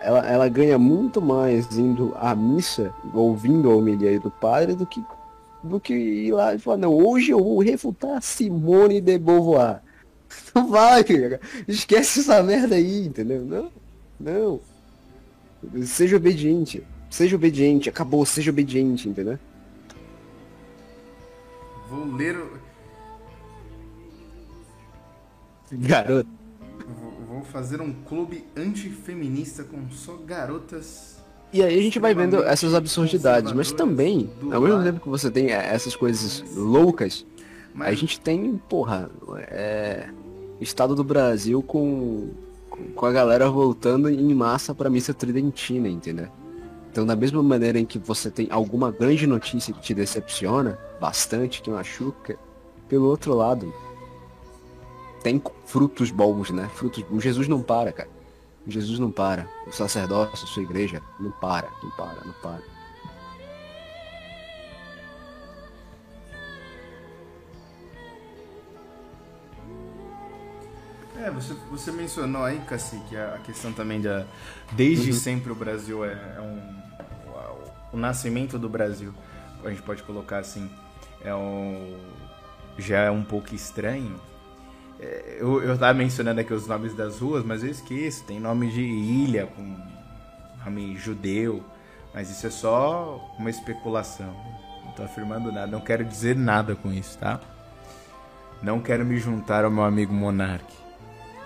Ela, ela ganha muito mais indo à missa, ouvindo a homilia do padre, do que, do que ir lá e falar, não, hoje eu vou refutar Simone de Beauvoir. Não vai, cara. Esquece essa merda aí, entendeu? Não, não. Seja obediente. Seja obediente. Acabou, seja obediente, entendeu? Vou ler. o- Garoto. Vou, fazer um clube antifeminista com só garotas. E aí a gente vai vendo essas absurdidades, mas também, ao mesmo tempo que você tem eh, essas coisas loucas, Mas a gente tem, porra, é, Estado do Brasil com, com- a galera voltando em massa pra missa tridentina, entendeu? Então, da mesma maneira em que você tem alguma grande notícia que te decepciona, bastante, que machuca, pelo outro lado, tem frutos bons, né? Frutos bons. Jesus não para, cara. Jesus não para. O sacerdócio, sua igreja, não para, não para, não para. É, você, você mencionou aí, Cacique, a a questão também da. Desde sempre o Brasil é, é um. O, o nascimento do Brasil, a gente pode colocar assim, é um. Já é um pouco estranho. É, Eu, eu tava mencionando aqui os nomes das ruas, mas eu esqueço. Tem nome de ilha com nome judeu, mas isso é só uma especulação. Não tô afirmando nada, não quero dizer nada com isso, tá? Não quero me juntar ao meu amigo Monark.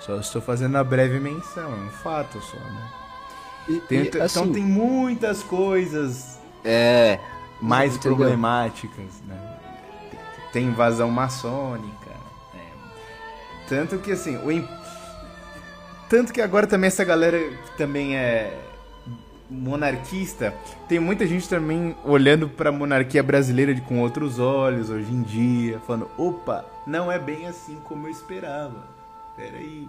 Só estou fazendo uma breve menção, é um fato só, né? E, Tem- e, então assim, tem muitas coisas é, mais Entendeu? problemáticas, né? Tem invasão maçônica, né? Tanto que assim, o tanto que agora também essa galera que também é monarquista, tem muita gente também olhando pra monarquia brasileira com outros olhos hoje em dia, falando, opa, não é bem assim como eu esperava. Peraí,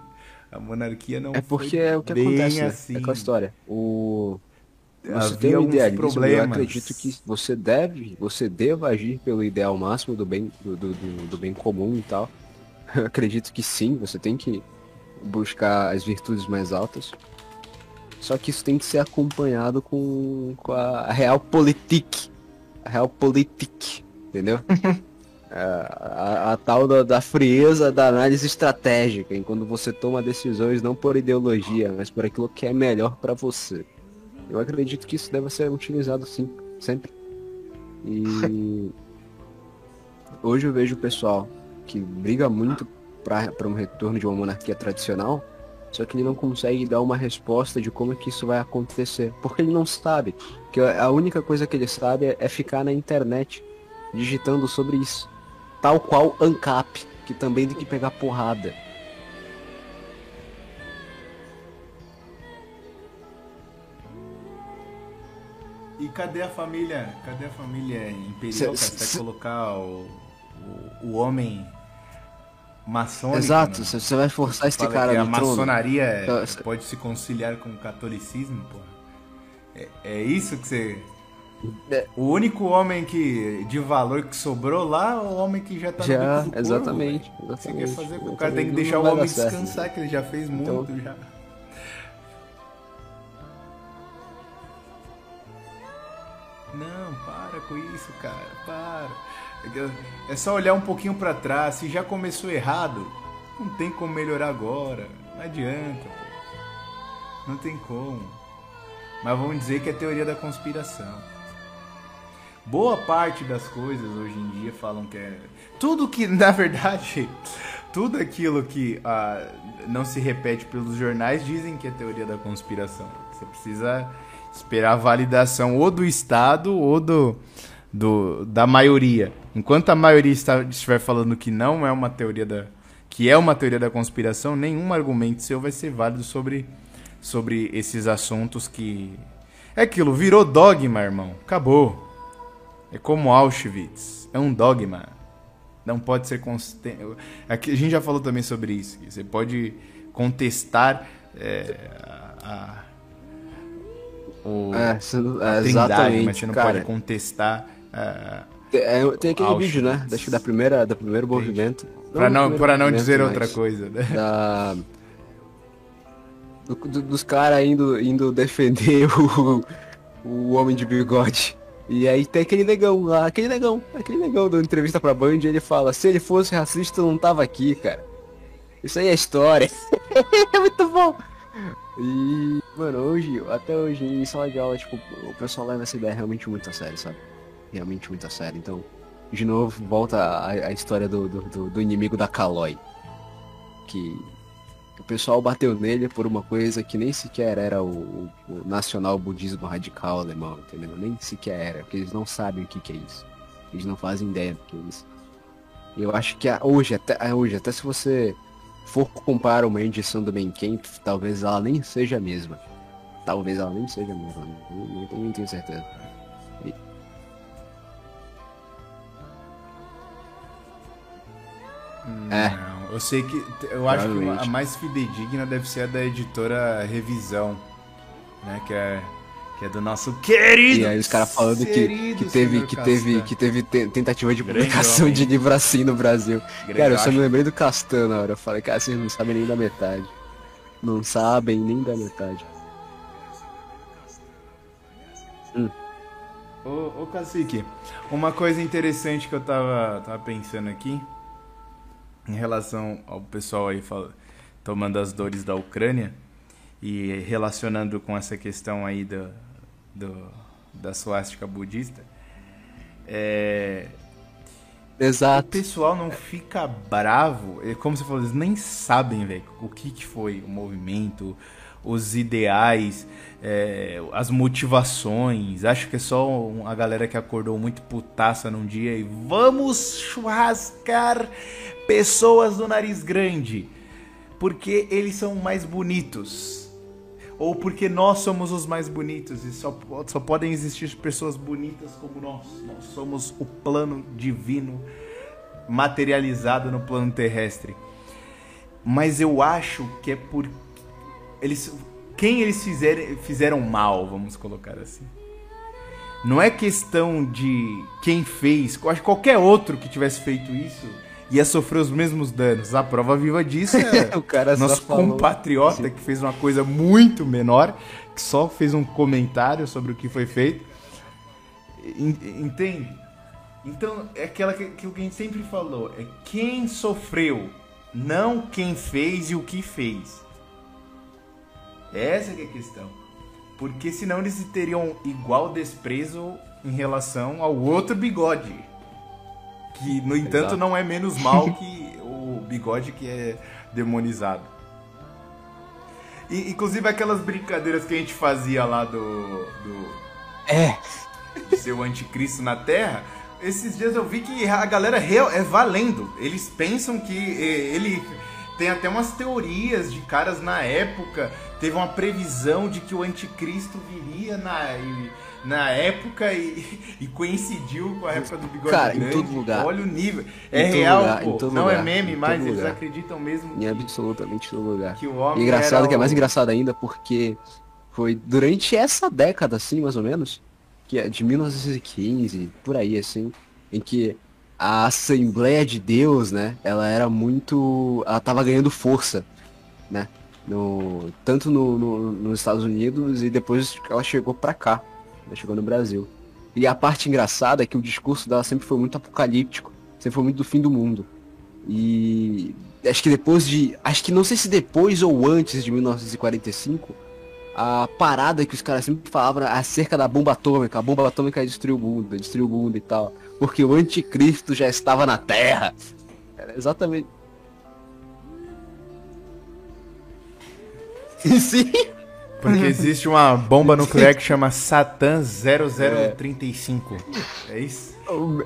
a monarquia não é porque foi é o que acontece, né? assim. É aquela história. O... Você tem um idealismo, eu acredito que você deve, você deva agir pelo ideal máximo do bem, do, do, do- do bem comum e tal. Eu acredito que sim, você tem que buscar as virtudes mais altas. Só que isso tem que ser acompanhado com, com a real politique. A real politique, entendeu? a, a, a tal da, da frieza da análise estratégica, em quando você toma decisões não por ideologia, mas por aquilo que é melhor para você. Eu acredito que isso deve ser utilizado sim, sempre. E hoje eu vejo o pessoal que briga muito para um retorno de uma monarquia tradicional, só que ele não consegue dar uma resposta de como é que isso vai acontecer, porque ele não sabe. Que a única coisa que ele sabe é, é ficar na internet digitando sobre isso, tal qual ANCAP, que também tem que pegar porrada. E cadê a família? Cadê a família imperial? Cê- cara? cê- Você vai colocar o, o, o homem maçônico? Exato, né? você você vai forçar esse cara que a no trono. maçonaria é- Então, cê- pode se conciliar com o catolicismo, pô. É, é isso que você. É. O único homem que de valor que sobrou lá é o homem que já tá Já, no bico do corvo, exatamente. Você quer exatamente, fazer com o cara tem que deixar o homem dar certo, descansar, que ele já fez Então- muito já. Não, para com isso, cara. Para. É só olhar um pouquinho pra trás. Se já começou errado, não tem como melhorar agora. Não adianta, pô. Não tem como. Mas vamos dizer que é teoria da conspiração. Boa parte das coisas hoje em dia falam que é. Tudo que, na verdade, tudo aquilo que ah, não se repete pelos jornais dizem que é teoria da conspiração. Você precisa esperar a validação ou do Estado ou do, do da maioria. Enquanto a maioria está, estiver falando que não é uma teoria da. que é uma teoria da conspiração, nenhum argumento seu vai ser válido sobre, sobre esses assuntos que. É aquilo, virou dogma, irmão. Acabou. É como Auschwitz. É um dogma. Não pode ser. Aqui a gente já falou também sobre isso. Você pode contestar é, a, a- o, É, não- a é, trindade, exatamente, mas você não cara. pode contestar a- É, tem aquele Auschwitz. vídeo, né? Acho que da primeira, da primeiro movimento. Pra do não, pra não movimento, dizer outra coisa, né? Da... do- do- dos caras indo, indo defender o, o homem de bigode. E aí tem aquele negão lá, aquele negão, aquele negão dando entrevista pra Band, ele fala, se ele fosse racista, eu não tava aqui, cara. Isso aí é história. é muito bom. E, mano, hoje, até hoje, em sala de aula, tipo, o pessoal leva essa ideia realmente muito a sério, sabe? Realmente muito a sério. Então, de novo, volta a, a história do, do, do- inimigo da Calói. Que pessoal bateu nele por uma coisa que nem sequer era o, o- nacional budismo radical alemão, entendeu? Nem sequer era, porque eles não sabem o que, que é isso. Eles não fazem ideia do que é isso. Eu acho que hoje, até, a- hoje, até se você for comparar uma edição do Camp, talvez ela nem seja a mesma. Talvez ela nem seja a mesma, não, não, tenho- não tenho certeza. É. Eu sei que. Eu acho que a mais fidedigna deve ser a da editora Revisão. Né? Que é, que é do nosso querido. E aí os caras falando que, que teve, que teve, que teve te- tentativa de Grande publicação homem. de livro assim no Brasil. Grande, Cara, eu só me lembrei do Castan na hora. Eu falei, cara, vocês não sabem nem da metade. Não sabem nem da metade. Ô, ô Cacique, uma coisa interessante que eu tava, tava pensando aqui, em relação ao pessoal aí fala- tomando as dores da Ucrânia e relacionando com essa questão aí do, do, da suástica budista, é, o Exato. pessoal não fica bravo, é como você falou, eles nem sabem, velho, o que, que foi o movimento, os ideais, é, as motivações. Acho que é só a galera que acordou muito putaça num dia e vamos churrascar pessoas do nariz grande, porque eles são mais bonitos. Ou porque nós somos os mais bonitos e só, só podem existir pessoas bonitas como nós. Nós somos o plano divino materializado no plano terrestre. Mas eu acho que é por eles quem eles fizerem, fizeram mal, vamos colocar assim. Não é questão de quem fez. Acho que qualquer outro que tivesse feito isso ia sofrer os mesmos danos. A prova viva disso é O cara nosso compatriota que fez uma coisa muito menor, que só fez um comentário sobre o que foi feito. En- Entende? Então, é aquela que, que a gente sempre falou, é quem sofreu, não quem fez e o que fez. Essa é a questão. Porque senão eles teriam igual desprezo em relação ao outro bigode. Que, no entanto, Exato. não é menos mal que o bigode que é demonizado. E, inclusive aquelas brincadeiras que a gente fazia lá do, do É. de ser o anticristo na Terra, esses dias eu vi que a galera real é valendo. Eles pensam que ele tem até umas teorias de caras na época, teve uma previsão de que o anticristo viria na, e- na época e, e coincidiu com a época do bigode Cara, em grande. todo lugar. Olha o nível. É real, lugar, em pô. Não é lugar, meme em mais, todo eles lugar. acreditam mesmo Em que, absolutamente todo lugar. que o homem Engraçado era que é mais engraçado ainda porque foi durante essa década, assim, mais ou menos, que é de 1915, por aí, assim, em que a Assembleia de Deus, né, ela era muito. Ela tava ganhando força, né? No, tanto no, no- nos Estados Unidos e depois ela chegou pra cá, ela chegou no Brasil. E a parte engraçada é que o discurso dela sempre foi muito apocalíptico, sempre foi muito do fim do mundo. E acho que depois de. Acho que não sei se depois ou antes de 1945, a parada que os caras sempre falavam acerca da bomba atômica, a bomba atômica destruiu o mundo, destruiu o mundo e tal. Porque o anticristo já estava na Terra. Era exatamente. Sim. Porque existe uma bomba nuclear que chama Satan 0035. É isso? Oh,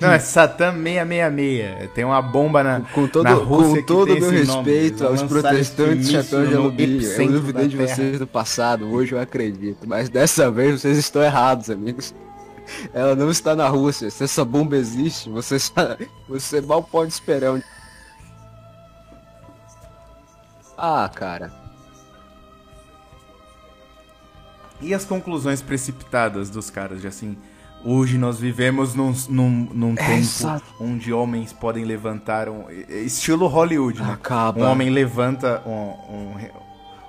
Não, é Satan 666. Tem uma bomba na, com todo, na Rússia com todo o meu nome. Respeito vão aos protestantes chapéu de alumínio, eu duvidei de Terra. vocês no passado, hoje eu acredito. Mas dessa vez vocês estão errados, amigos. Ela não está na Rússia. Se essa bomba existe, você, você mal pode esperar. Ah, cara. E as conclusões precipitadas dos caras de assim... Hoje nós vivemos num, num, num tempo Exato. onde homens podem levantar um... Estilo Hollywood, né? Acaba. Um homem levanta um- um-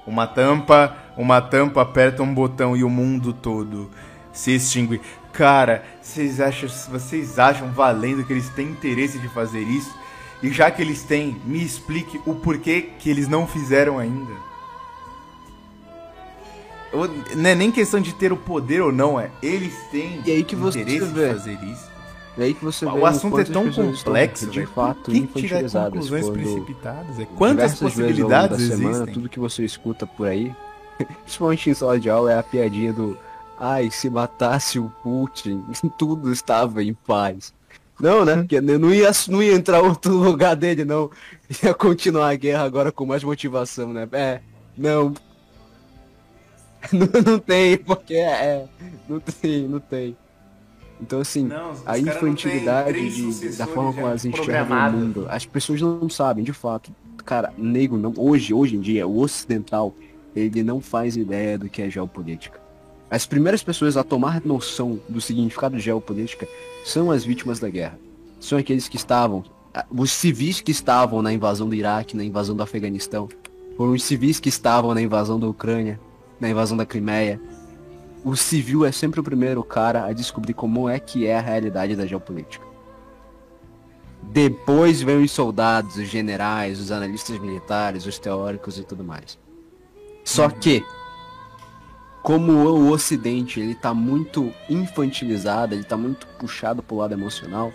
uma tampa, uma tampa aperta um botão e o mundo todo se extingue. Cara, vocês acham, vocês acham valendo que eles têm interesse de fazer isso? E já que eles têm, me explique o porquê que eles não fizeram ainda. Eu- Não é nem questão de ter o poder ou não, é eles têm E aí que você interesse vê. de fazer isso. É aí que você vê O assunto é tão complexo, de fato, Por que tirar conclusões precipitadas? É quantas diversas vezes possibilidades da semana, existem? tudo que você escuta por aí, principalmente em sala de aula, é a piadinha do ai, se matasse o Putin, tudo estava em paz. Não, né? Porque não ia, não ia entrar outro lugar dele, não. Ia continuar a guerra agora com mais motivação, né? É, não. Não, não tem, porque é. Não tem, não tem. Então, assim, Não, a infantilidade de- da forma como elas enxergam o mundo. As pessoas não sabem, de fato. Cara, negro, não, hoje, hoje em dia, o ocidental, ele não faz ideia do que é geopolítica. As primeiras pessoas a tomar noção do significado de geopolítica são as vítimas da guerra. São aqueles que estavam, ah, os civis que estavam na invasão do Iraque, na invasão do Afeganistão, foram os civis que estavam na invasão da Ucrânia, na invasão da Crimeia. O civil é sempre o primeiro cara a descobrir como é que é a realidade da geopolítica. Depois vem os soldados, os generais, os analistas militares, os teóricos e tudo mais. Só que, como o Ocidente ele tá muito infantilizado, ele tá muito puxado pro lado emocional,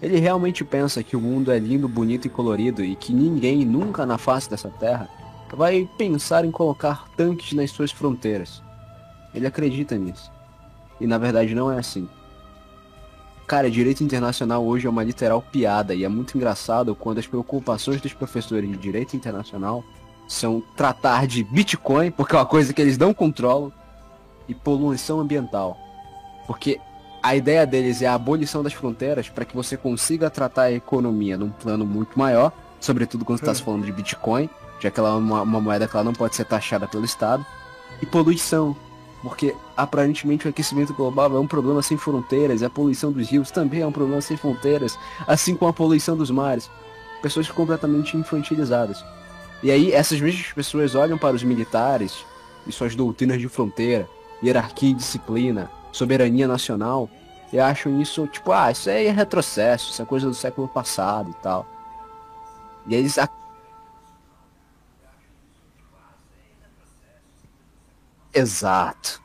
ele realmente pensa que o mundo é lindo, bonito e colorido e que ninguém nunca na face dessa terra vai pensar em colocar tanques nas suas fronteiras. Ele acredita nisso. E na verdade não é assim. Cara, direito internacional hoje é uma literal piada e é muito engraçado quando as preocupações dos professores de direito internacional são tratar de Bitcoin, porque é uma coisa que eles não controlam, e poluição ambiental. Porque a ideia deles é a abolição das fronteiras para que você consiga tratar a economia num plano muito maior, sobretudo quando está se falando de Bitcoin, já que ela é uma, uma moeda que ela não pode ser taxada pelo Estado, e poluição. Porque aparentemente o aquecimento global é um problema sem fronteiras, a poluição dos rios também é um problema sem fronteiras, assim como a poluição dos mares. Pessoas completamente infantilizadas. E aí essas mesmas pessoas olham para os militares e suas doutrinas de fronteira, hierarquia e disciplina, soberania nacional, e acham isso, tipo, ah, isso aí é retrocesso, isso é coisa do século passado e tal. E eles Exato.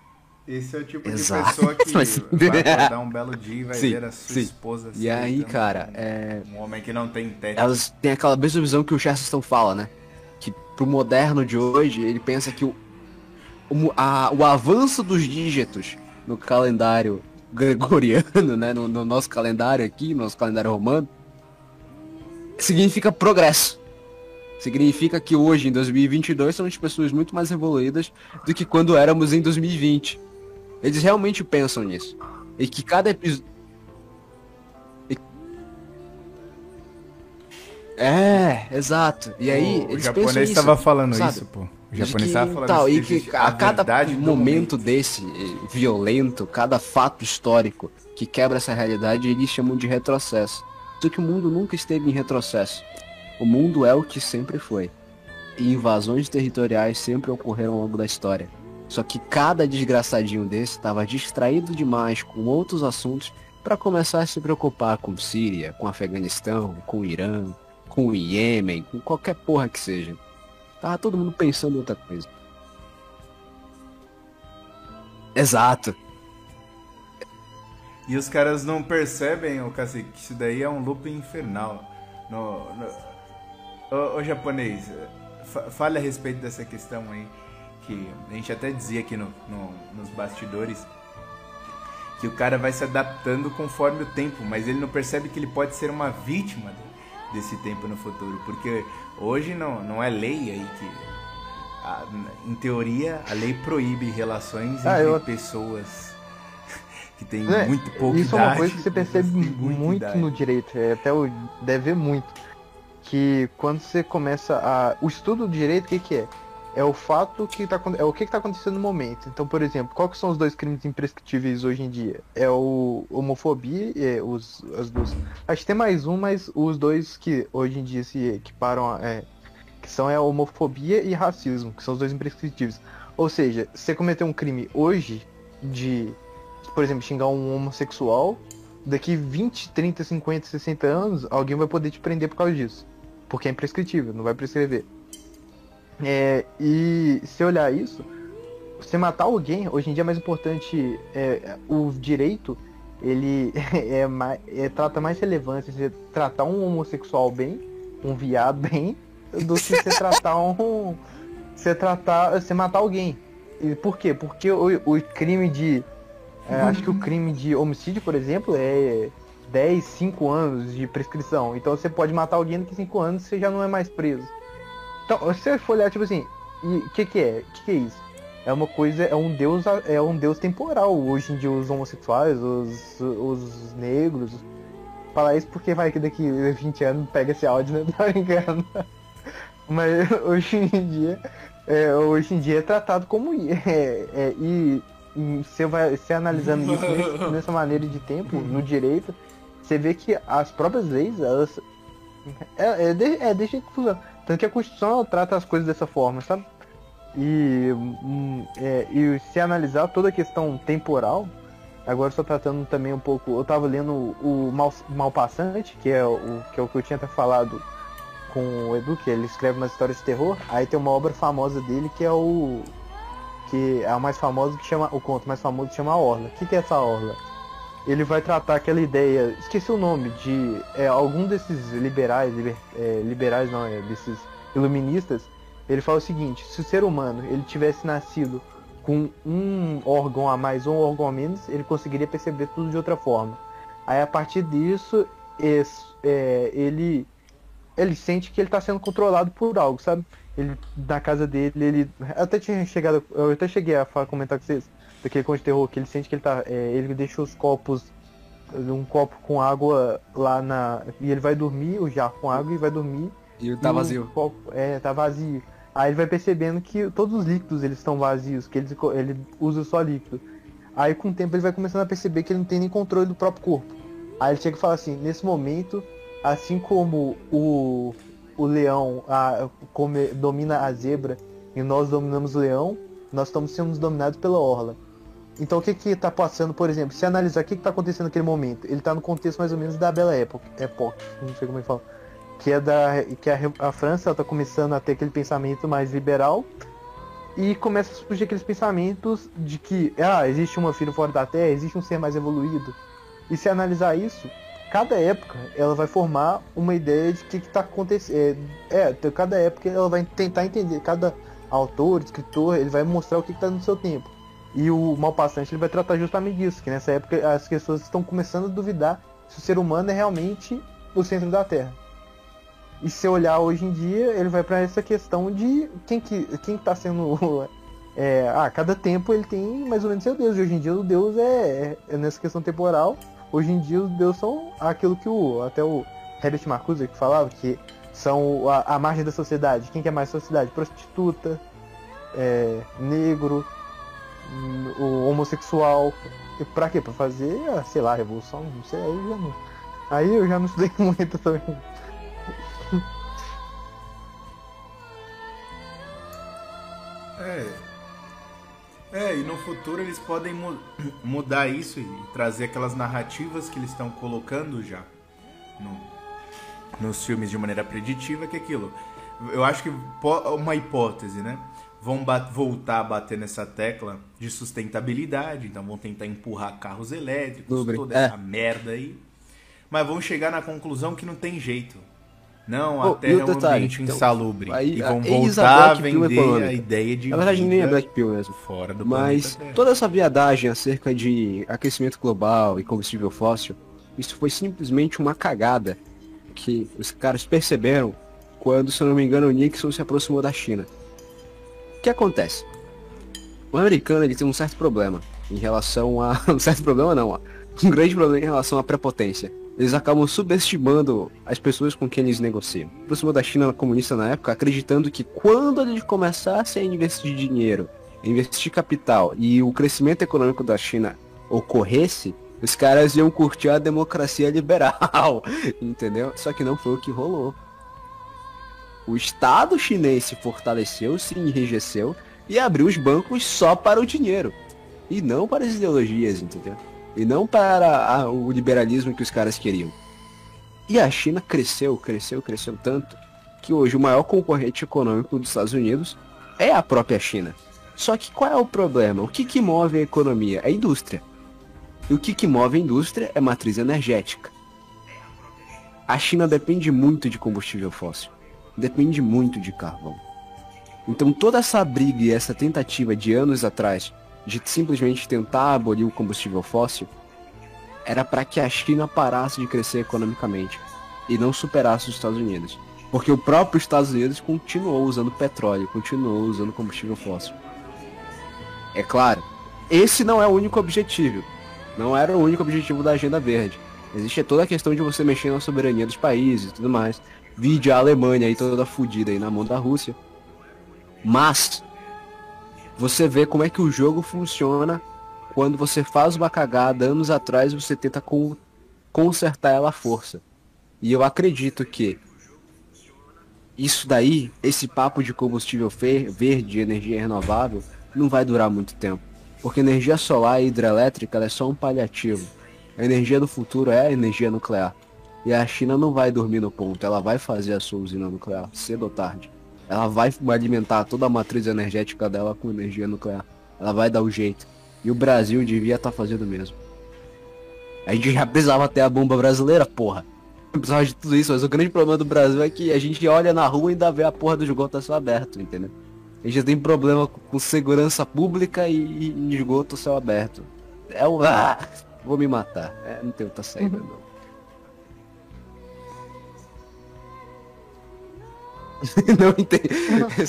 Esse é o tipo Exato. de pessoa que Mas- vai acordar um belo dia e vai Sim, ver a sua sim. esposa E aí, cara, é. Um homem que não tem teto. elas têm aquela mesma visão que o Chesterton fala, né? Que pro moderno de hoje, ele pensa que o, o, a- o avanço dos dígitos no calendário gregoriano, né? No, no nosso calendário aqui, no nosso calendário romano, significa progresso. Significa que hoje, em 2022, somos pessoas muito mais evoluídas do que quando éramos em 2020. Eles realmente pensam nisso. E que cada episódio. É, exato. E aí, o japonês estava falando sabe? isso, pô. O japonês estava falando tal, isso. e que existe a cada do momento desse eh, violento, cada fato histórico que quebra essa realidade, eles chamam de retrocesso. Só que o mundo nunca esteve em retrocesso. O mundo é o que sempre foi. E invasões territoriais sempre ocorreram ao longo da história. Só que cada desgraçadinho desse estava distraído demais com outros assuntos para começar a se preocupar com Síria, com Afeganistão, com o Irã, com o Iêmen, com qualquer porra que seja. Tava todo mundo pensando em outra coisa. Exato. E os caras não percebem, ô cacique, que isso daí é um loop infernal. No, no... Ô, ô, japonês, fa fale a respeito dessa questão aí. Que a gente até dizia aqui no, no- nos bastidores. Que o cara vai se adaptando conforme o tempo, mas ele não percebe que ele pode ser uma vítima de- desse tempo no futuro. Porque hoje não, não é lei aí que. a- em teoria, a lei proíbe relações Ah, entre eu- pessoas que têm É, muito pouca Isso é uma coisa que você percebe muito idade. no direito, é, até o deve ver muito. Que quando você começa a. O estudo do direito, o que, que é? É o fato que tá É o que, que tá acontecendo no momento. Então, por exemplo, qual são os dois crimes imprescritíveis hoje em dia? É o homofobia e é, os, as duas. Acho que tem mais um, mas os dois que hoje em dia se equiparam a. É, que são é a homofobia e racismo, que são os dois imprescritíveis. Ou seja, se você cometer um crime hoje de, por exemplo, xingar um homossexual, daqui 20, 30, 50, 60 anos, alguém vai poder te prender por causa disso. Porque é imprescritível, não vai prescrever. É, e se olhar isso, você matar alguém, hoje em dia é mais importante é, o direito, ele é, é, trata mais relevância você tratar um homossexual bem, um viado bem, do que você tratar um. Você tratar. Você matar alguém. E por quê? Porque o, o crime de. é, acho que o crime de homicídio, por exemplo, é 10, 5 anos de prescrição. Então você pode matar alguém daqui 5 anos você já não é mais preso. Então, se você for olhar, tipo assim, o que, que é? O que, que é isso? É uma coisa, é um deus, é um deus temporal. Hoje em dia os homossexuais, os, os negros. Falar isso porque vai que daqui 20 anos pega esse áudio, né? Tá brincando. Mas hoje em dia, é, hoje em dia é tratado como é, é, e, e você vai se analisando isso nessa maneira de tempo no direito, você vê que as próprias leis elas é, é, de, é funciona. Tanto que a Constituição trata as coisas dessa forma, sabe? E, hum, é, e se analisar toda a questão temporal, agora só tratando também um pouco. Eu tava lendo o, o Mal, Malpassante, que é o, que é o que eu tinha até falado com o Edu, que ele escreve umas histórias de terror. Aí tem uma obra famosa dele que é o. que é a mais famosa que chama. O conto mais famoso que chama A Orla. O que, que é essa Orla? Ele vai tratar aquela ideia. Esqueci o nome, de é, algum desses liberais, liber- é, liberais não, é, desses iluministas. Ele fala o seguinte, se o ser humano ele tivesse nascido com um órgão a mais ou um órgão a menos, ele conseguiria perceber tudo de outra forma. Aí a partir disso, es- é, ele ele sente que ele está sendo controlado por algo, sabe? Ele na casa dele, ele eu até tinha chegado, eu até cheguei a falar, comentar com vocês daquele conto de terror que ele sente que ele tá, é, ele deixa os copos um copo com água lá na e ele vai dormir, o jarro com água e vai dormir E e tá o vazio. copo- é, tá vazio. Aí ele vai percebendo que todos os líquidos eles estão vazios, que ele, ele usa só líquido. Aí com o tempo ele vai começando a perceber que ele não tem nem controle do próprio corpo. Aí ele chega e fala assim, nesse momento, assim como o, o leão a, come- domina a zebra e nós dominamos o leão, nós estamos sendo dominados pela orla. Então o que que tá passando, por exemplo, se analisar o que que tá acontecendo naquele momento, ele tá no contexto mais ou menos da Bela Época, época não sei como é que fala, que é da que a, a França tá começando a ter aquele pensamento mais liberal e começa a surgir aqueles pensamentos de que ah, existe uma filha fora da Terra, existe um ser mais evoluído. E se analisar isso, cada época ela vai formar uma ideia de o que está acontecendo. É, é, cada época ela vai tentar entender, cada autor, escritor, ele vai mostrar o que está no seu tempo. E o Malpassante ele vai tratar justamente disso, que nessa época as pessoas estão começando a duvidar se o ser humano é realmente o centro da Terra. E se olhar hoje em dia, ele vai para essa questão de quem que quem está sendo é, ah, cada tempo ele tem mais ou menos seu Deus. E hoje em dia o Deus é, é nessa questão temporal. Hoje em dia os deuses são aquilo que o até o Herbert Marcuse que falava que são a, a, margem da sociedade. Quem que é mais sociedade? Prostituta, é, negro, o homossexual. Pra quê? Pra fazer, sei lá, revolução, não sei, aí eu já não. Aí eu já não estudei muito também. É. É, e no futuro eles podem mu mudar isso e trazer aquelas narrativas que eles estão colocando já no, nos filmes de maneira preditiva, que é aquilo. Eu acho que uma hipótese, né? Vão voltar a bater nessa tecla de sustentabilidade, então vão tentar empurrar carros elétricos, Lubre. toda É. essa merda aí. Mas vão chegar na conclusão que não tem jeito. Não, Oh, a Terra é um detalhe, ambiente então, insalubre. aí, e vão a- eis a voltar a Pill vender a ideia de Na verdade nem é Black Pill mesmo. fora do Mas toda essa viadagem acerca de aquecimento global e combustível fóssil, isso foi simplesmente uma cagada que os caras perceberam quando, se eu não me engano, o Nixon se aproximou da China. Que acontece? O americano ele tem um certo problema em relação a. um certo problema não, um grande problema em relação à prepotência. Eles acabam subestimando as pessoas com quem eles negociam. Aproximou da China comunista na época, acreditando que quando eles começassem a investir dinheiro, investir capital e o crescimento econômico da China ocorresse, os caras iam curtir a democracia liberal, entendeu? Só que não foi o que rolou. O Estado chinês se fortaleceu, se enrijeceu e abriu os bancos só para o dinheiro. E não para as ideologias, entendeu? E não para a- o liberalismo que os caras queriam. E a China cresceu, cresceu, cresceu tanto que hoje o maior concorrente econômico dos Estados Unidos é a própria China. Só que qual é o problema? O que, que move a economia? É a indústria. E o que, que move a indústria é matriz energética. A China depende muito de combustível fóssil. Depende muito de carvão. Então toda essa briga e essa tentativa de anos atrás de simplesmente tentar abolir o combustível fóssil era para que a China parasse de crescer economicamente e não superasse os Estados Unidos. Porque o próprio Estados Unidos continuou usando petróleo, continuou usando combustível fóssil. É claro, esse não é o único objetivo. Não era o único objetivo da Agenda Verde. Existe toda a questão de você mexer na soberania dos países e tudo mais. Vide a Alemanha aí toda fodida aí na mão da Rússia. Mas você vê como é que o jogo funciona quando você faz uma cagada anos atrás você tenta con- consertar ela à força. E eu acredito que isso daí, esse papo de combustível verde energia renovável, não vai durar muito tempo. Porque energia solar e hidrelétrica é só um paliativo. A energia do futuro é a energia nuclear. E a China não vai dormir no ponto, ela vai fazer a sua usina nuclear, cedo ou tarde. Ela vai alimentar toda a matriz energética dela com energia nuclear. Ela vai dar o jeito. E o Brasil devia estar fazendo o mesmo. A gente já precisava ter a bomba brasileira, porra. Precisava de tudo isso, mas o grande problema do Brasil é que a gente olha na rua e ainda vê a porra do esgoto a céu aberto, entendeu? A gente tem problema com segurança pública e, e esgoto a céu aberto. É o. Ah, vou me matar. É, não tem outra saída, não. não entendi. É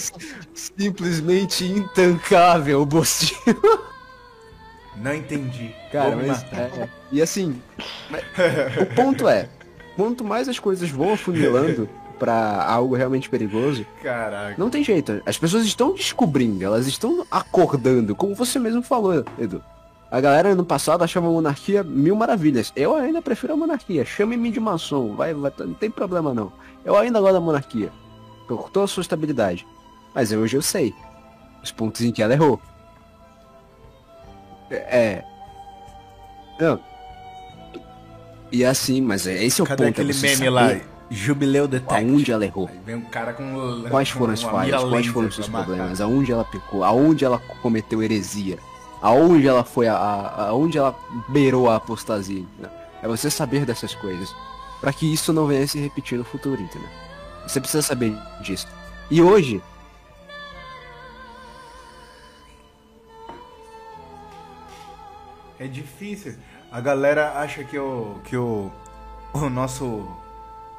simplesmente intancável o bostinho. Não entendi. Cara, mas. é, e assim. mas- o ponto é: quanto mais as coisas vão afunilando pra algo realmente perigoso, Caraca. não tem jeito. As pessoas estão descobrindo, elas estão acordando, como você mesmo falou, Edu. A galera no passado achava a monarquia mil maravilhas. Eu ainda prefiro a monarquia. Chame-me de maçom, vai, vai, não tem problema não. Eu ainda gosto da monarquia. Por toda a sua estabilidade. Mas hoje eu sei os pontos em que ela errou. É. Não. E assim, mas é, esse é o Cadê ponto. é aquele meme lá? Jubileu Detective. Aonde ela errou. Aí vem um cara com. Quais foram as falhas? Quais foram os seus problemas? Aonde ela pecou? Aonde ela cometeu heresia? Aonde ela foi a, a- aonde ela beirou a apostasia? É você saber dessas coisas. Pra que isso não venha se repetir no futuro, entendeu? Você precisa saber disso. E hoje, É difícil. A galera acha que o, que o, o nosso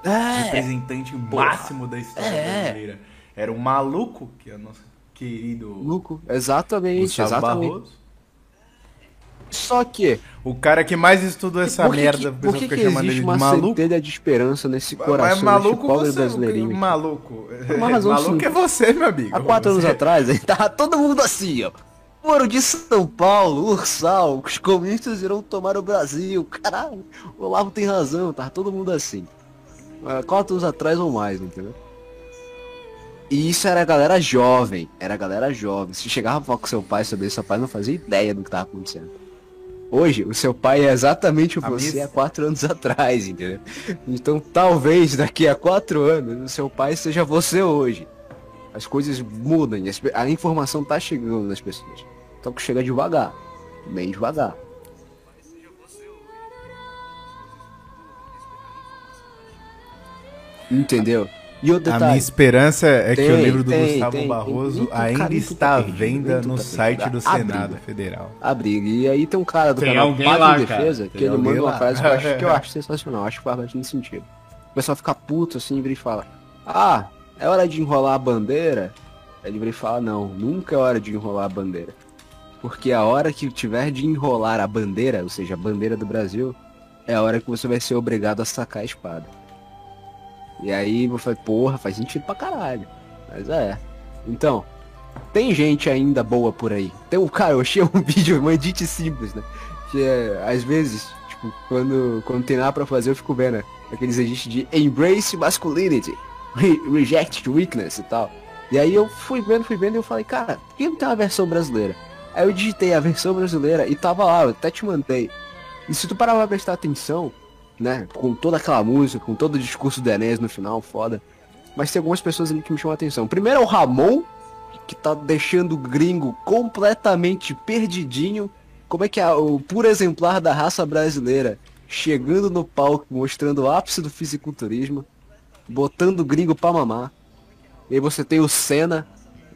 é, representante máximo da história É. brasileira era um maluco, que é o nosso querido Luco, exatamente, Gustavo exatamente. Barroso. Só que, O cara que mais estudou essa por que, merda, que, por que, que chamando ele existe de uma maluco. centelha de esperança nesse Mas coração, nesse maluco pobre você, brasileirinho? maluco. uma razão maluco simples. é você, meu amigo. Há quatro Você- anos atrás, aí tava todo mundo assim, ó. Moro de São Paulo, Ursal, os comunistas irão tomar o Brasil, caralho. O Olavo tem razão, tava todo mundo assim. Há quatro anos atrás ou mais, entendeu? E isso era a galera jovem, era a galera jovem. Se chegava pra falar com seu pai sobre isso, seu pai não fazia ideia do que tava acontecendo. Hoje, o seu pai é exatamente você há quatro anos atrás, entendeu? Então talvez daqui a quatro anos o seu pai seja você hoje. As coisas mudam, a informação tá chegando nas pessoas. Só que chega devagar, bem devagar. Entendeu? E o A minha detalhe, esperança é que o Tem, livro do tem, Gustavo tem, Barroso tem. Tem ainda cara, está à venda no site do Senado. Federal. a briga. E aí tem um cara do Tem canal Pátria lá. Defesa, Tem que ele manda uma lá. frase que eu acho, que eu acho sensacional, eu acho que faz bastante sentido. O pessoal fica puto assim, vira e fala, ah, é hora de enrolar a bandeira? Aí ele vira e fala, não, nunca é hora de enrolar a bandeira. Porque a hora que tiver de enrolar a bandeira, ou seja, a bandeira do Brasil, é a hora que você vai ser obrigado a sacar a espada. E aí eu falei, porra, faz sentido pra caralho. Mas é. Então, tem gente ainda boa por aí. Tem um cara, eu achei um vídeo, uma edit simples, né? Que é, às vezes, tipo, quando, quando tem nada pra fazer, eu fico vendo né? aqueles edits de Embrace Masculinity, re Reject Weakness e tal. E aí eu fui vendo, fui vendo e eu falei, cara, por que não tem uma versão brasileira? Aí eu digitei a versão brasileira e tava lá, eu até te mandei. E se tu parar pra prestar atenção, né, com toda aquela música, com todo o discurso do Enéas no final, foda. Mas tem algumas pessoas ali que me chamam a atenção. Primeiro é o Ramon, que tá deixando o gringo completamente perdidinho. Como é que é o puro exemplar da raça brasileira chegando no palco, mostrando o ápice do fisiculturismo, botando o gringo pra mamar. E aí você tem o Senna,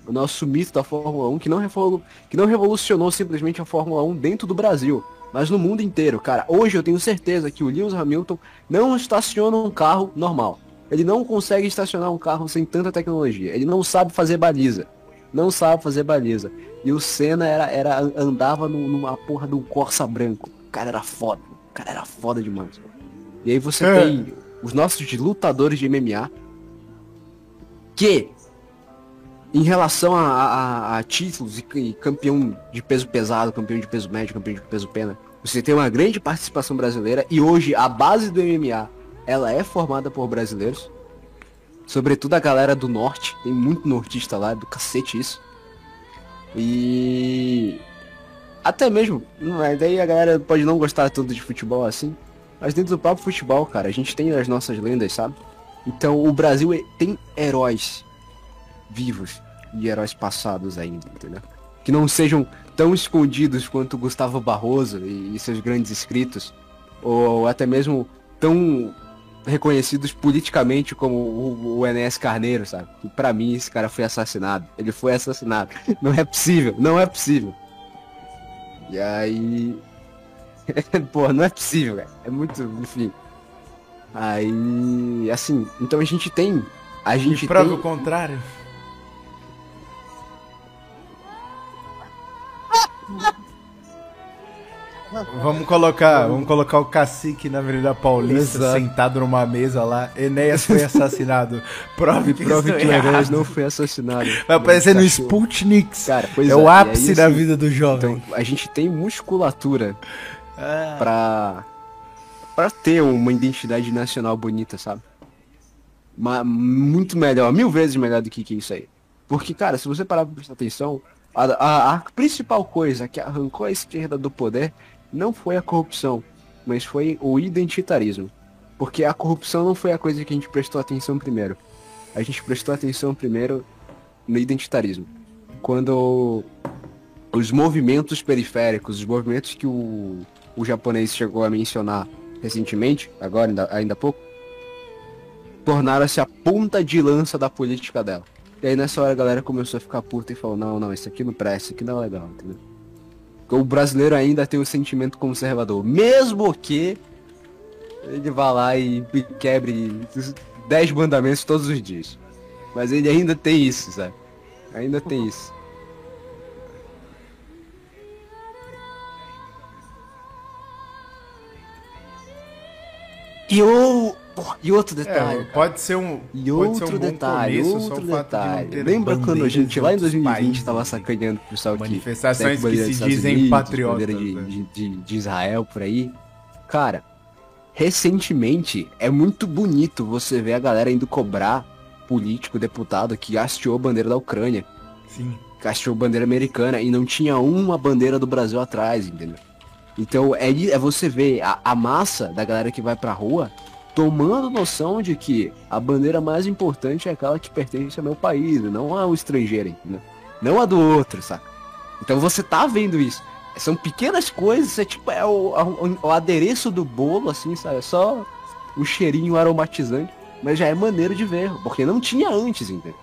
o nosso mito da Fórmula 1, que não, que não revolucionou simplesmente a Fórmula 1 dentro do Brasil, mas no mundo inteiro, cara. Hoje eu tenho certeza que o Lewis Hamilton não estaciona um carro normal. Ele não consegue estacionar um carro sem tanta tecnologia. Ele não sabe fazer baliza. Não sabe fazer baliza. E o Senna era, era, andava num- numa porra de um Corsa branco. O cara era foda. O cara era foda demais. E aí você É. tem os nossos lutadores de MMA que em relação a, a- a títulos e, e campeão de peso pesado, campeão de peso médio, campeão de peso pena, você tem uma grande participação brasileira e hoje a base do MMA ela é formada por brasileiros, sobretudo a galera do norte, tem muito nortista lá, do cacete isso. E até mesmo, é, daí a galera pode não gostar tanto de futebol assim, mas dentro do próprio futebol, cara, a gente tem as nossas lendas, sabe? Então o Brasil é- tem heróis vivos e heróis passados ainda, entendeu? Que não sejam tão escondidos quanto Gustavo Barroso e, e seus grandes escritos, ou até mesmo tão reconhecidos politicamente como o, o Enéas Carneiro, sabe? Que pra mim esse cara foi assassinado. Ele foi assassinado. Não é possível, não é possível. E aí. Pô, não é possível, cara. É muito. Enfim. Aí. Assim, então a gente tem. A gente E prova tem. o contrário. Vamos colocar, vamos colocar o cacique na Avenida Paulista Exato. sentado numa mesa lá. Enéas foi assassinado. Prove que Prove que é Enéas não foi assassinado. Vai aparecer no. Sputnik. Cara, pois é o e ápice da assim, vida do jovem. Então, a gente tem musculatura Ah, pra, pra ter uma identidade nacional bonita, sabe? Ma- muito melhor, mil vezes melhor do que, que isso aí. Porque, cara, se você parar pra prestar atenção, A, a, a principal coisa que arrancou a esquerda do poder não foi a corrupção, mas foi o identitarismo. Porque a corrupção não foi a coisa que a gente prestou atenção primeiro. A gente prestou atenção primeiro no identitarismo. Quando os movimentos periféricos, os movimentos que o, o japonês chegou a mencionar recentemente, agora ainda, ainda há pouco, tornaram-se a ponta de lança da política dela. E aí nessa hora a galera começou a ficar puta e falou, não, não, isso aqui não presta, isso aqui não é legal, entendeu? O brasileiro ainda tem o sentimento conservador, mesmo que ele vá lá e quebre 10 mandamentos todos os dias. Mas ele ainda tem isso, sabe? Ainda tem isso. E, e outro detalhe. É, pode ser um. E outro um detalhe, começo, outro de detalhe. Lembra quando a gente lá em outros 2020 países, tava sacaneando o pessoal que Manifestações que bandeira se dizem Unidos, patriotas, de, né? de, de- de Israel por aí. Cara, recentemente é muito bonito você ver a galera indo cobrar político, deputado que hasteou a bandeira da Ucrânia, Sim. que hasteou a bandeira americana e não tinha uma bandeira do Brasil atrás, entendeu? Então é, é você ver a, a massa da galera que vai pra rua tomando noção de que a bandeira mais importante é aquela que pertence ao meu país, não ao estrangeiro, entendeu? Não a do outro, saca? Então você tá vendo isso. São pequenas coisas, é tipo, é o, o- o adereço do bolo, assim, sabe? É só o cheirinho aromatizante, mas já é maneiro de ver, porque não tinha antes, entendeu?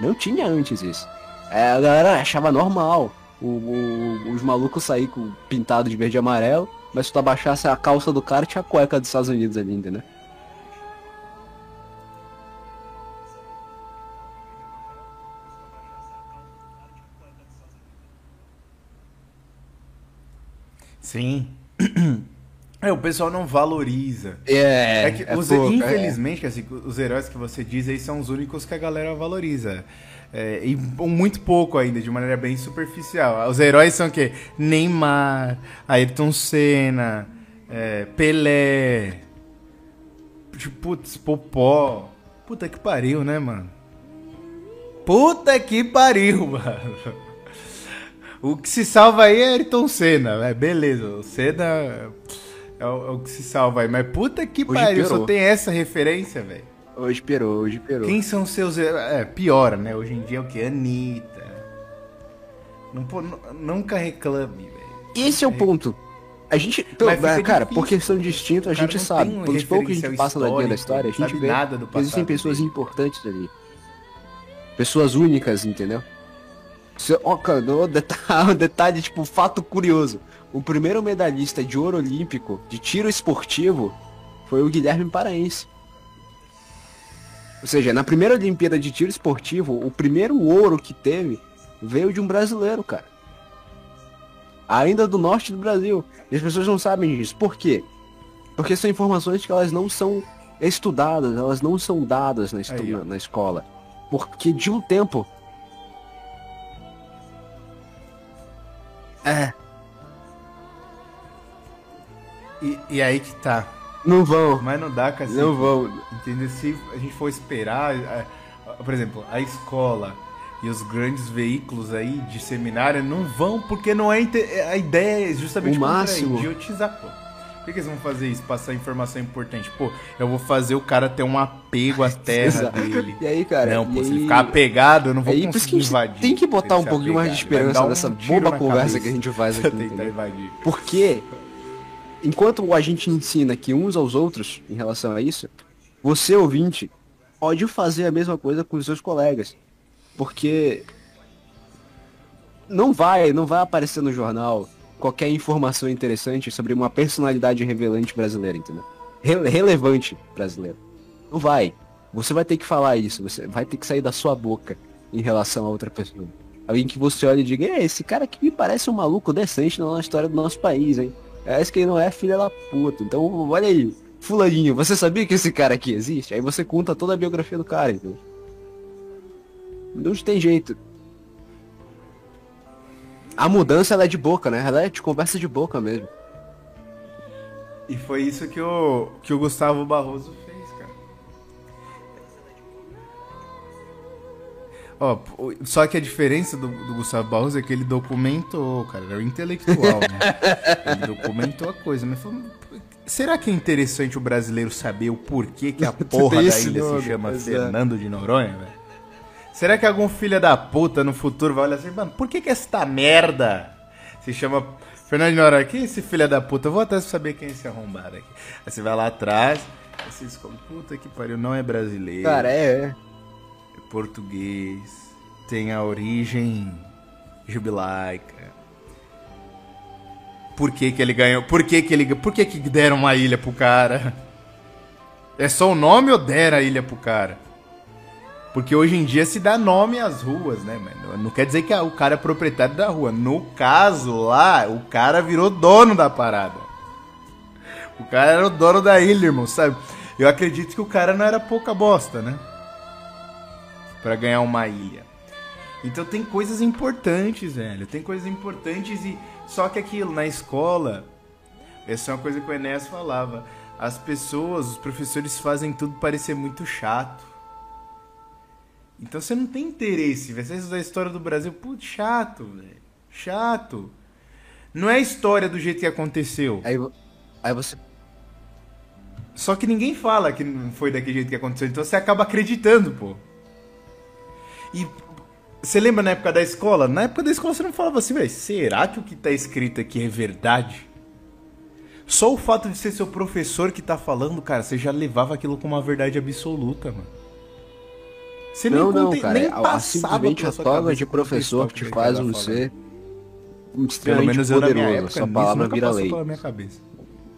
Não tinha antes isso. É, a galera achava normal o- o- os malucos sair com pintado de verde e amarelo, mas se tu abaixasse a calça do cara, tinha a cueca dos Estados Unidos ali, entendeu? Sim. É, o pessoal não valoriza. É, É que, é os- pouco, infelizmente, assim, os heróis que você diz aí são os únicos que a galera valoriza. É, e muito pouco ainda, de maneira bem superficial. Os heróis são o quê? Neymar, Ayrton Senna, é, Pelé, tipo, putz, Popó. Puta que pariu, né, mano? Puta que pariu, mano. O que se salva aí é Ayrton Senna, é beleza. O Senna é o, é o que se salva aí. Mas puta que Hoje pariu, só piorou. tem essa referência, velho. Hoje perou, hoje perou. Quem são seus? É, piora, né? Hoje em dia é o que? Anitta. Não, nunca reclame, velho. Esse é o ponto. A gente, pelo- fica cara, difícil. por questão distinta, a gente sabe. Pelos pouco que a gente passa na linha da história, a gente sabe vê nada do que existem passado pessoas dele. importantes ali. Pessoas únicas, entendeu? O detalhe, detalhe, tipo, fato curioso. O primeiro medalhista de ouro olímpico de tiro esportivo foi o Guilherme Paraense. Ou seja, na primeira Olimpíada de tiro esportivo, o primeiro ouro que teve veio de um brasileiro, cara. Ainda do norte do Brasil. E as pessoas não sabem disso. Por quê? Porque são informações que elas não são estudadas, elas não são dadas na, estu- Aí, na escola. Porque de um tempo. É, E, e aí que tá. não vão. Mas não dá, cacete. Não vão. Entendeu? Se a gente for esperar, a- por exemplo, a escola e os grandes veículos aí de seminário não vão porque não é a ideia é justamente O máximo. idiotizar, pô. Por que, que eles vão fazer isso? Passar informação importante. Pô, eu vou fazer o cara ter um apego à terra dele. E aí, cara? não, pô, se ele ficar apegado, eu não vou Aí, por isso que conseguir invadir. tem que botar um pouquinho mais de esperança um nessa boba conversa que a gente faz aqui, tentar invadir. Porque enquanto a gente ensina aqui uns aos outros em relação a isso, você ouvinte pode fazer a mesma coisa com os seus colegas. Porque não vai, não vai aparecer no jornal qualquer informação interessante sobre uma personalidade revelante brasileira, entendeu? Rele- relevante brasileira. Não vai. Você vai ter que falar isso, você vai ter que sair da sua boca em relação a outra pessoa. Alguém que você olha e diga, "É, esse cara aqui me parece um maluco decente na história do nosso país, hein? É esse que não é filha da puta. Então, olha aí, fulaninho, você sabia que esse cara aqui existe? Aí você conta toda a biografia do cara, entendeu? Não tem jeito. A mudança ela é de boca, né? Ela é de conversa de boca mesmo. E foi isso que o, que o Gustavo Barroso fez, cara. Ó, só que a diferença do, do Gustavo Barroso é que ele documentou, cara, ele é um intelectual, né? Ele documentou a coisa, mas falou, será que é interessante o brasileiro saber o porquê que a porra da ilha nome, se chama. Fernando de Noronha, velho? Será que algum filho da puta no futuro vai olhar assim, mano, por que que esta merda se chama Fernando de Noronha? Quem é esse filho da puta? Eu vou até saber quem é esse arrombado aqui. Aí você vai lá atrás, aí você descobre, puta que pariu, não é brasileiro Cara, é, é. português, tem a origem jubilaica. Por que que ele ganhou? Por que que ele, por que que deram uma ilha pro cara? É só o nome ou deram a ilha pro cara? Porque hoje em dia se dá nome às ruas, né, mano? Não quer dizer que o cara é proprietário da rua. No caso lá, o cara virou dono da parada. O cara era o dono da ilha, irmão, sabe? Eu acredito que o cara não era pouca bosta, né? Pra ganhar uma ilha. Então tem coisas importantes, velho. Tem coisas importantes e só que aquilo na escola, essa é uma coisa que o Enéas falava. As pessoas, os professores fazem tudo parecer muito chato. Então você não tem interesse, velho. Você estudar a história do Brasil, putz, chato, velho. Chato. Não é a história do jeito que aconteceu. Aí, aí você. Só que ninguém fala que não foi daquele jeito que aconteceu, então você acaba acreditando, pô. E você lembra na época da escola? Na época da escola você não falava assim, velho, será que o que tá escrito aqui é verdade? Só o fato de ser seu professor que tá falando, cara, você já levava aquilo como uma verdade absoluta, mano. Você Não, não, conte- cara. nem a- a- passava simplesmente a toga de professor que te faz um ser Pelo extremamente menos na minha poderoso. época, Sua palavra vira lei.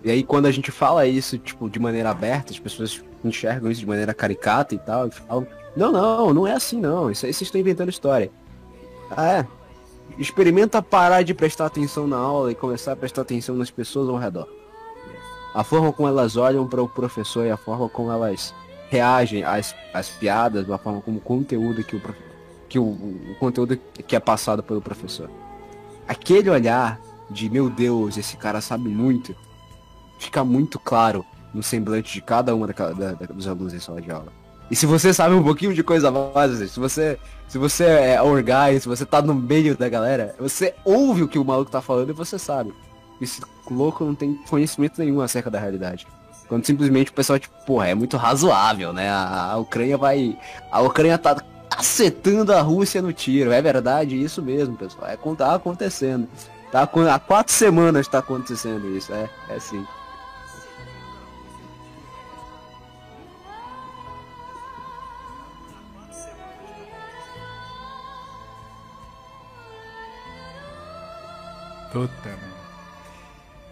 E aí quando a gente fala isso, tipo, de maneira aberta, as pessoas enxergam isso de maneira caricata e tal, e falam, não, não, não é assim não, isso aí vocês estão inventando história. Ah, é? Experimenta parar de prestar atenção na aula e começar a prestar atenção nas pessoas ao redor. A forma como elas olham para o professor e a forma como elas reagem às, às piadas, a forma como o conteúdo que o, que o, o conteúdo que é passado pelo professor. Aquele olhar de meu Deus, esse cara sabe muito, fica muito claro no semblante de cada uma daquela- da- da- dos alunos em sala de aula. E se você sabe um pouquinho de coisa mais, se você, se você é orgulho, se você tá no meio da galera, você ouve o que o maluco tá falando e você sabe. Esse louco não tem conhecimento nenhum acerca da realidade. Quando simplesmente o pessoal, tipo, porra, é muito razoável, né? A, Ucrânia vai. A Ucrânia tá acertando a Rússia no tiro. É verdade, isso mesmo, pessoal. É, tá acontecendo. Tá, há quatro semanas tá acontecendo isso. É, é sim. Puta, mano.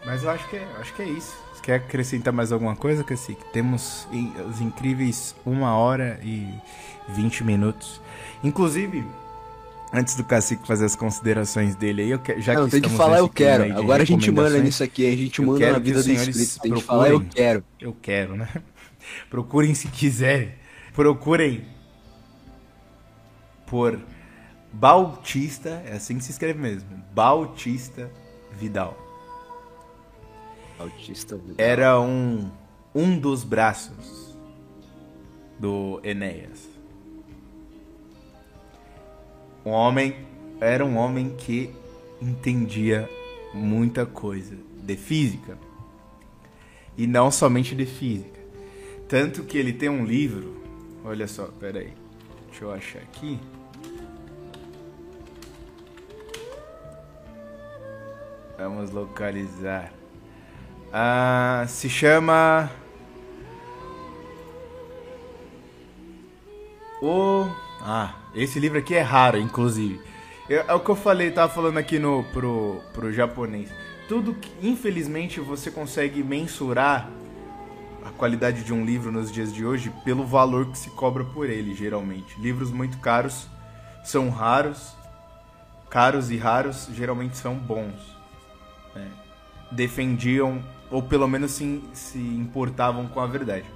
Mas eu acho que é, acho que é isso. Você quer acrescentar mais alguma coisa, Cacique? Temos em- os incríveis uma hora e 20 minutos. Inclusive, antes do Cacique fazer as considerações dele aí, eu que, já não, que tem que falar eu quero. Agora a gente manda nisso aqui, a gente manda na vida os do senhores inscrito. Tem que falar eu quero. Eu quero, né? Procurem se quiserem. Procurem por Bautista, é assim que se escreve mesmo. Bautista Vidal. Autista. Era um um dos braços do Enéas. Um homem era um homem que entendia muita coisa de física. E não somente de física. Tanto que ele tem um livro. Olha só, peraí. Deixa eu achar aqui. Vamos localizar. Ah, se chama. O. Ah, esse livro aqui é raro, inclusive. Eu- é o que eu falei, tava falando aqui no, pro, pro japonês. Tudo que, infelizmente, você consegue mensurar a qualidade de um livro nos dias de hoje pelo valor que se cobra por ele, geralmente. Livros muito caros são raros, caros e raros geralmente são bons. né? Defendiam, ou pelo menos se, se importavam com a verdade.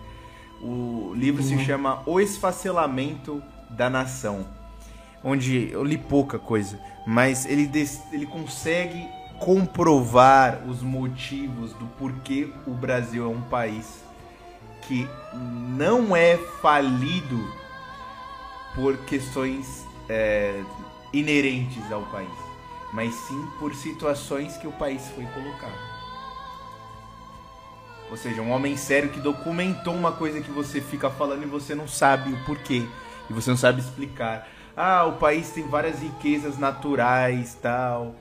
O livro se chama O Esfacelamento da Nação, onde eu li pouca coisa, mas ele, des- ele consegue comprovar os motivos do porquê o Brasil é um país que não é falido por questões é, inerentes ao país, mas sim por situações que o país foi colocado. Ou seja, um homem sério que documentou uma coisa que você fica falando e você não sabe o porquê. E você não sabe explicar. Ah, o país tem várias riquezas naturais, tal.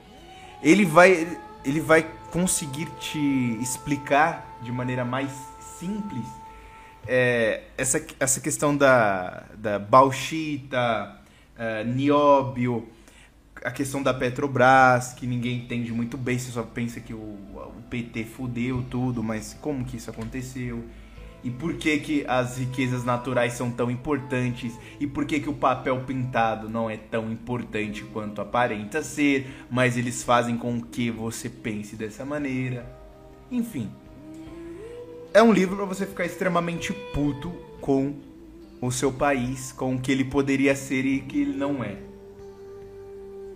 Ele vai ele vai conseguir te explicar de maneira mais simples é, essa, essa questão da, da bauxita, uh, nióbio, a questão da Petrobras, que ninguém entende muito bem, você só pensa que o, o PT fudeu tudo, mas como que isso aconteceu? E por que, que as riquezas naturais são tão importantes? E por que, que o papel pintado não é tão importante quanto aparenta ser, mas eles fazem com que você pense dessa maneira? Enfim. É um livro para você ficar extremamente puto com o seu país, com o que ele poderia ser e que ele não é.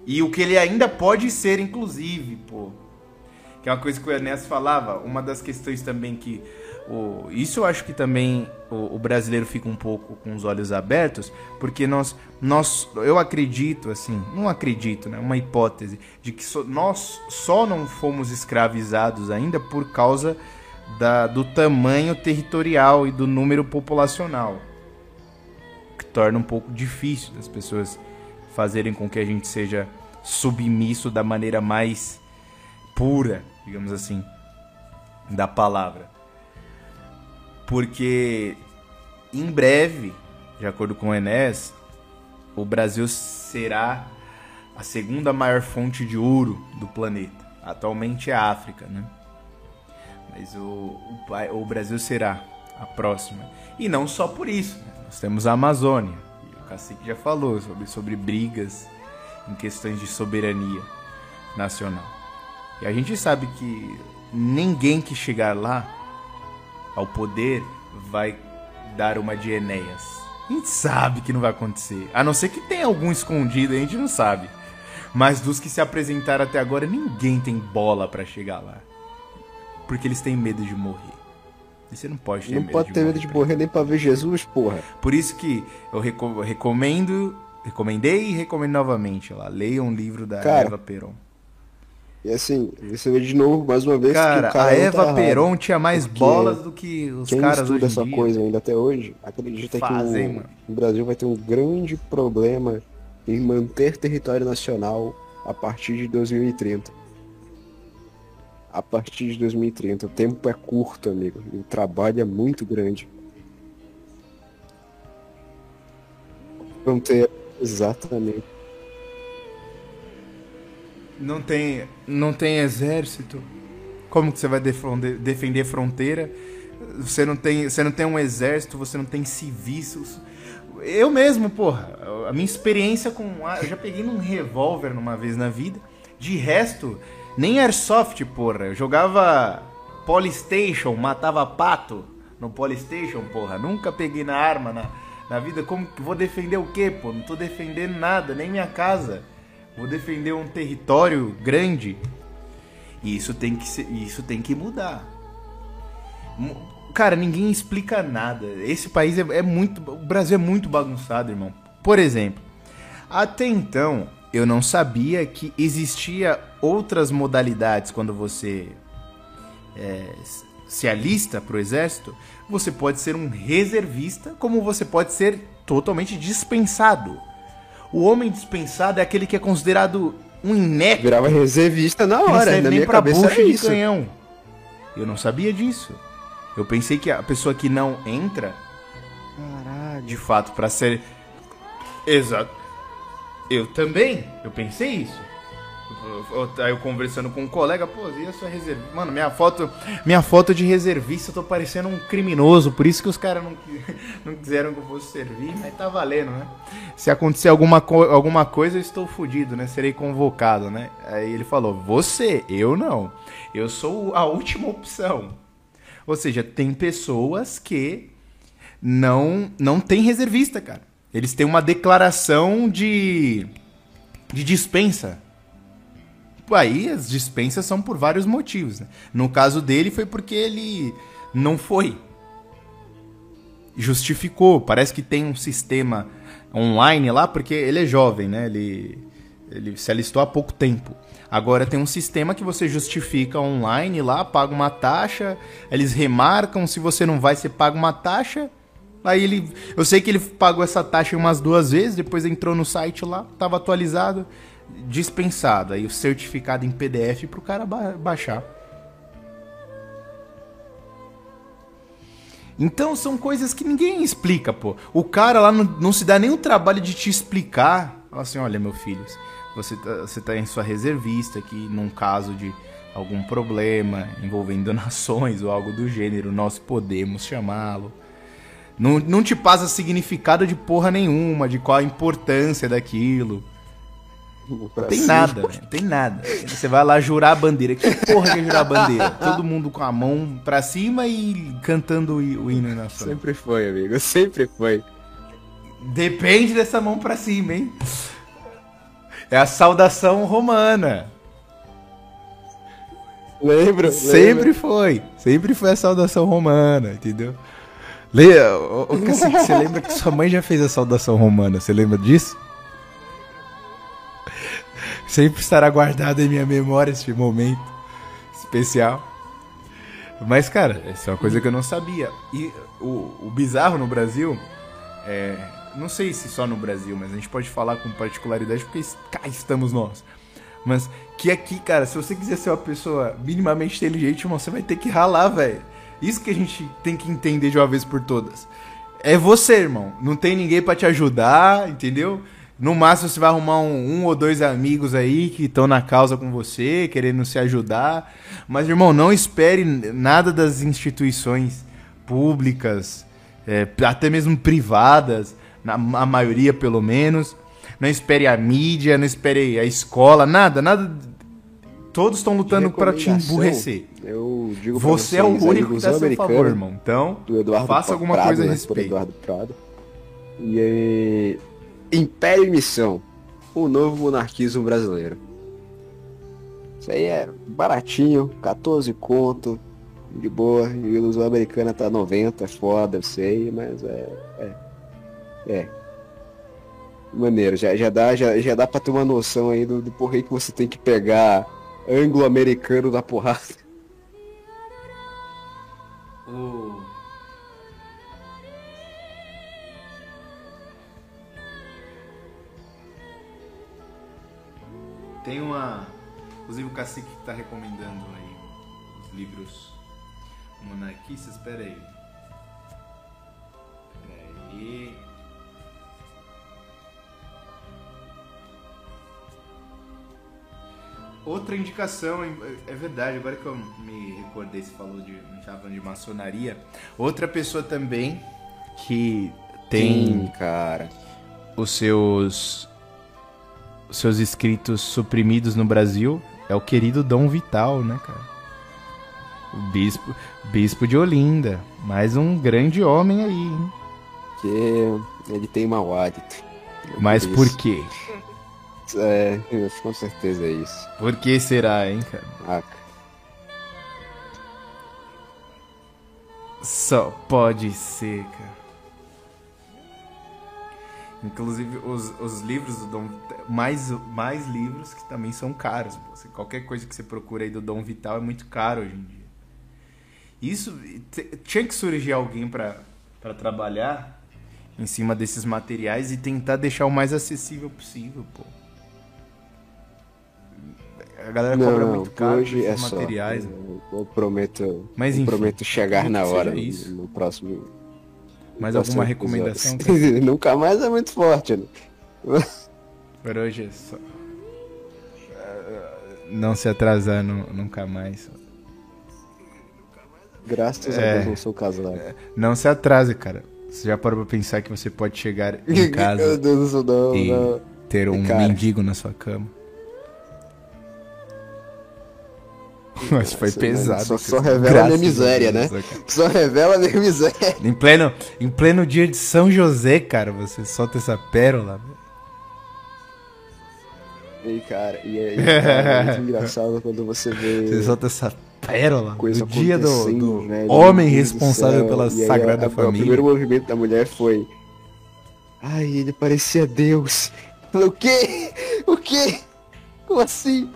E o que ele ainda pode ser, inclusive, pô. Que é uma coisa que o Ernesto falava, uma das questões também que. O, isso eu acho que também o, o, brasileiro fica um pouco com os olhos abertos, porque nós, nós eu acredito, assim, não acredito, né? Uma hipótese de que so, nós só não fomos escravizados ainda por causa da, do tamanho territorial e do número populacional, que torna um pouco difícil das pessoas fazerem com que a gente seja submisso da maneira mais pura, digamos assim, da palavra. Porque em breve, de acordo com o Enes, o Brasil será a segunda maior fonte de ouro do planeta. Atualmente é a África, né? Mas o, o, o Brasil será a próxima. E não só por isso, né? nós temos a Amazônia, Cacique já falou sobre, sobre brigas em questões de soberania nacional. E a gente sabe que ninguém que chegar lá ao poder vai dar uma de Enéas. A gente sabe que não vai acontecer. A não ser que tenha algum escondido, a gente não sabe. Mas dos que se apresentaram até agora, ninguém tem bola para chegar lá. Porque eles têm medo de morrer. Você não pode ter não medo pode de ter morrer, medo de morrer nem pra ver Jesus, porra. Por isso que eu reco- recomendo, recomendei e recomendo novamente lá. Leiam um livro da Cara, Eva Peron. E assim, você vê de novo, mais uma vez, Cara, que o cara a não Eva tá errado. Peron tinha mais bolas do que os Quem caras estuda hoje essa dia. coisa ainda até hoje, acredita Fazem, que o, o Brasil vai ter um grande problema em manter território nacional a partir de 2030. A partir de 2030. O tempo é curto, amigo. E o trabalho é muito grande. Vão ter exatamente. Não tem, não tem exército. Como que você vai defender, fronteira? Você não tem, você não tem um exército, você não tem civis. Eu mesmo, porra, a minha experiência com, eu já peguei num revólver numa vez na vida. De resto, nem airsoft, porra. Eu jogava Polystation, matava pato no Polystation, porra. Nunca peguei na arma na, na vida. Como que vou defender o quê, pô? Não tô defendendo nada, nem minha casa. Vou defender um território grande. E isso tem que, ser, isso tem que mudar. Mu- Cara, ninguém explica nada. Esse país é, é muito. O Brasil é muito bagunçado, irmão. Por exemplo, até então eu não sabia que existia outras modalidades quando você é, se alista pro exército. Você pode ser um reservista, como você pode ser totalmente dispensado. O homem dispensado é aquele que é considerado um inepto. Virava reservista na hora, na nem minha pra cabeça bucha era de isso. canhão. Eu não sabia disso. Eu pensei que a pessoa que não entra, Caralho. de fato, pra ser. Exato. Eu também. Eu pensei isso. Aí eu conversando com um colega, pô, e a sua reservista? Mano, minha foto, minha foto de reservista, eu tô parecendo um criminoso, por isso que os caras não, não quiseram que eu fosse servir, mas tá valendo, né? Se acontecer alguma, alguma coisa, eu estou fudido, né? Serei convocado, né? Aí ele falou, você, eu não. Eu sou a última opção. Ou seja, tem pessoas que não não tem reservista, cara. Eles têm uma declaração de de dispensa. Aí as dispensas são por vários motivos. Né? No caso dele foi porque ele não foi. Justificou. Parece que tem um sistema, online lá, porque ele é jovem, né? Ele, ele se alistou há pouco tempo. Agora tem um sistema que você justifica online lá, paga uma taxa, eles remarcam, se você não vai, você paga uma taxa. Aí ele. Eu sei que ele pagou essa taxa umas duas vezes, depois entrou no site lá, tava atualizado, dispensado. Aí o certificado em PDF pro cara ba baixar. Então são coisas que ninguém explica, pô. O cara lá não, não se dá nem o trabalho de te explicar. Fala assim, olha, meu filho, você tá, você tá em sua reservista aqui, num caso de algum problema envolvendo donações ou algo do gênero, nós podemos chamá-lo. Não, não te passa significado de porra nenhuma, de qual a importância daquilo. Tem nada, velho. Tem nada. Você vai lá jurar a bandeira. Que porra que é jurar a bandeira? Todo mundo com a mão pra cima e cantando o hino nacional. Sempre foi, amigo. Sempre foi. Depende dessa mão pra cima, hein? É a saudação romana. Lembro. Sempre lembro. foi. Sempre foi a saudação romana, entendeu? Leia, ô, ô, Cacique, você lembra que sua mãe já fez a saudação romana? Você lembra disso? Sempre estará guardado em minha memória esse momento especial. Mas, cara, essa é uma coisa que eu não sabia. E o, o bizarro no Brasil, é, não sei se só no Brasil, mas a gente pode falar com particularidade porque cá estamos nós. Mas que aqui, cara, se você quiser ser uma pessoa minimamente inteligente, você vai ter que ralar, velho. Isso que a gente tem que entender de uma vez por todas. É você, irmão. Não tem ninguém pra te ajudar, entendeu? No máximo você vai arrumar um, um ou dois amigos aí que estão na causa com você, querendo se ajudar. Mas, irmão, não espere nada das instituições públicas, é, até mesmo privadas, na, a maioria pelo menos. Não espere a mídia, não espere a escola, nada, nada. Todos estão lutando para te emburrecer. Eu digo Você é o único que tá a seu favor, irmão. Então, do Eduardo faça alguma Prado, coisa a né, por respeito. Eduardo Prado. E aí, Império e Missão, o novo monarquismo brasileiro. Isso aí é baratinho, 14 conto, de boa. E Ilusão Americana tá 90, é foda, eu sei, mas é. É. é. Maneiro, já, já, dá, já, já dá pra ter uma noção aí do, do porquê que você tem que pegar anglo-americano da porrada. O... Tem uma. Inclusive o Cacique que tá recomendando aí os livros monarquistas. Espera aí. Espera aí. Outra indicação, é verdade, agora que eu me recordei, você falou de, falando de maçonaria. Outra pessoa também que tem Sim, cara. os seus os seus escritos suprimidos no Brasil é o querido Dom Vital, né, cara? O bispo, bispo de Olinda, mais um grande homem aí, hein? Que ele tem mau hálito. Mas Isso. por quê? É, com certeza é isso. Por que será, hein, cara? Ah, Só pode ser, cara. Inclusive, os, os livros do Dom mais, mais livros que também são caros. Você- Qualquer coisa que você procura aí do Dom Vital é muito caro hoje em dia. Isso tinha que surgir alguém pra trabalhar em cima desses materiais e tentar deixar o mais acessível possível, pô. A galera cobra não, muito caro hoje é esses só. materiais. Eu, eu prometo, Mas, eu enfim, prometo chegar na hora no, no próximo. Mais no alguma próximo recomendação? Nunca mais é muito forte, né? Por hoje é só. Não se atrasar nu- nunca mais. Graças É. a Deus não sou casado. Não se atrase, cara. Você já parou pra pensar que você pode chegar em Meu casa Deus do céu, não, e não. ter um Cara. mendigo na sua cama? Mas foi Nossa, pesado. Só, cara. só revela a minha miséria, né? Cara. Só revela a minha miséria. Em pleno, em pleno dia de São José, cara, você solta essa pérola. E, cara, e é, e, cara, é muito engraçado quando você vê. Você solta essa pérola coisa no dia do, do velho, homem do responsável céu. pela aí, Sagrada a- a- Família. O primeiro movimento da mulher foi. Ai, ele parecia Deus. O quê? O quê? Como assim?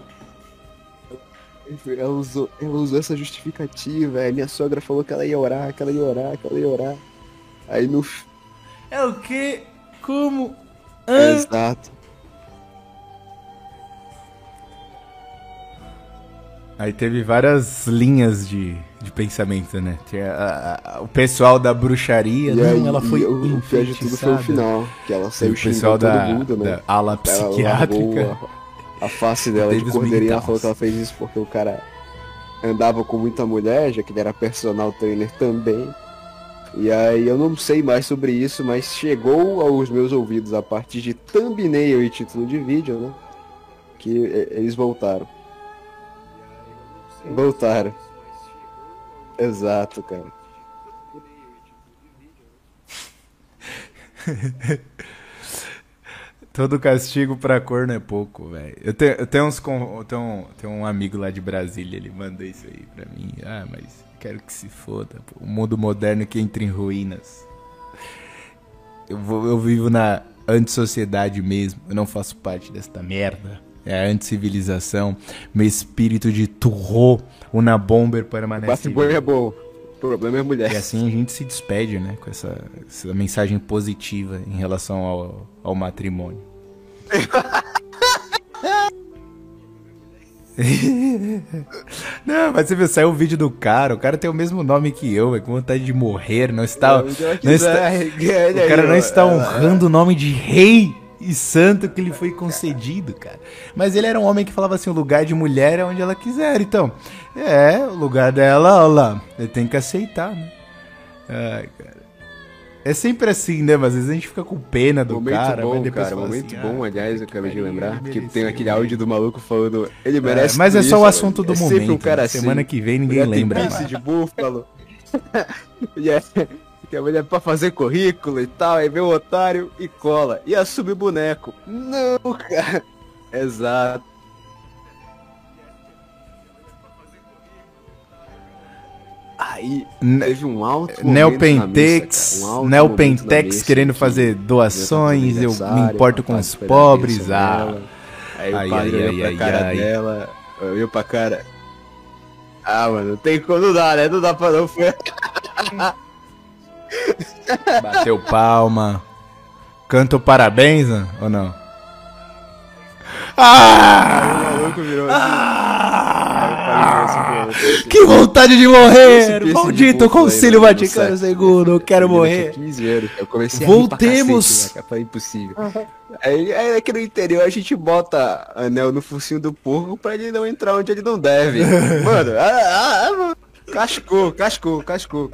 Ela usou, ela usou essa justificativa. Aí minha sogra falou que ela ia orar, que ela ia orar, que ela ia orar. Aí no. f- É o quê? Como? Hã? Exato. Aí teve várias linhas de, de pensamento, né? Tinha a- a- o pessoal da bruxaria, E não, aí, ela foi e o, o pior de tudo foi o final. Que ela E saiu o pessoal xingando da, todo mundo, né? da ala Ela psiquiátrica. largou A, face dela de cordeirinha, ela falou que ela fez isso porque o cara andava com muita mulher, já que ele era personal trainer também. E aí eu não sei mais sobre isso, mas chegou aos meus ouvidos a partir de thumbnail e título de vídeo, né? Que eles voltaram. Voltaram. Exato, cara. Todo castigo pra corno é pouco, velho. Eu tenho, eu tenho uns eu tenho, um- tenho um amigo lá de Brasília, ele mandou isso aí pra mim. Ah, mas quero que se foda, pô. O mundo moderno que entra em ruínas. Eu, vou, eu vivo na antissociedade mesmo. Eu não faço parte desta merda. É a anticivilização. Meu espírito de turro, una bomber permanece. Boi é bom. O problema é mulher. E assim a gente se despede, né? Com essa, essa mensagem positiva em relação ao, ao matrimônio. Não, mas você viu, saiu o vídeo do cara, o cara tem o mesmo nome que eu, é com vontade de morrer, não está, não está o cara não está honrando o nome de rei e santo que lhe foi concedido, cara. Mas ele era um homem que falava assim, o lugar de mulher é onde ela quiser, então, é, o lugar dela, olha lá, ele tem que aceitar, né? Ai, cara. É sempre assim, né? Mas às vezes a gente fica com pena do Momento cara, bom, depois cara, momento assim, bom, ah, aliás, eu acabei de lembrar, que tem aquele ele áudio do maluco falando, ele merece mas é só o isso, assunto do é sempre momento, um cara né? assim, Semana que vem ninguém mulher tem lembra mais. de búfalo, e é, que a mulher pra fazer currículo e tal, aí vem o otário e cola, e assume o boneco. Não, cara, exato. Aí Ne- teve um alto Neopentex, missa, um alto Neopentex querendo que fazer doações, eu me importo com os pobres, ah. Aí Ai, o padre ai, olhou ai, pra ai, cara ai. dela, olhou pra cara. Ah, mano, tem como não dá, né? Não dá pra não. Foi... Bateu palma. Canto parabéns, né? ou não? Ah! O maluco virou assim. Ah! Assim, Que vontade de morrer! Maldito mano, Vaticano. II, eu quero morrer. tinha 15 anos. Eu comecei a rir pra Voltemos! cacete, né? Foi impossível. Aí, aí aqui no interior a gente bota anel no focinho do porco pra ele não entrar onde ele não deve. Mano, ah, ah, ah, mano. cascou, cascou, cascou.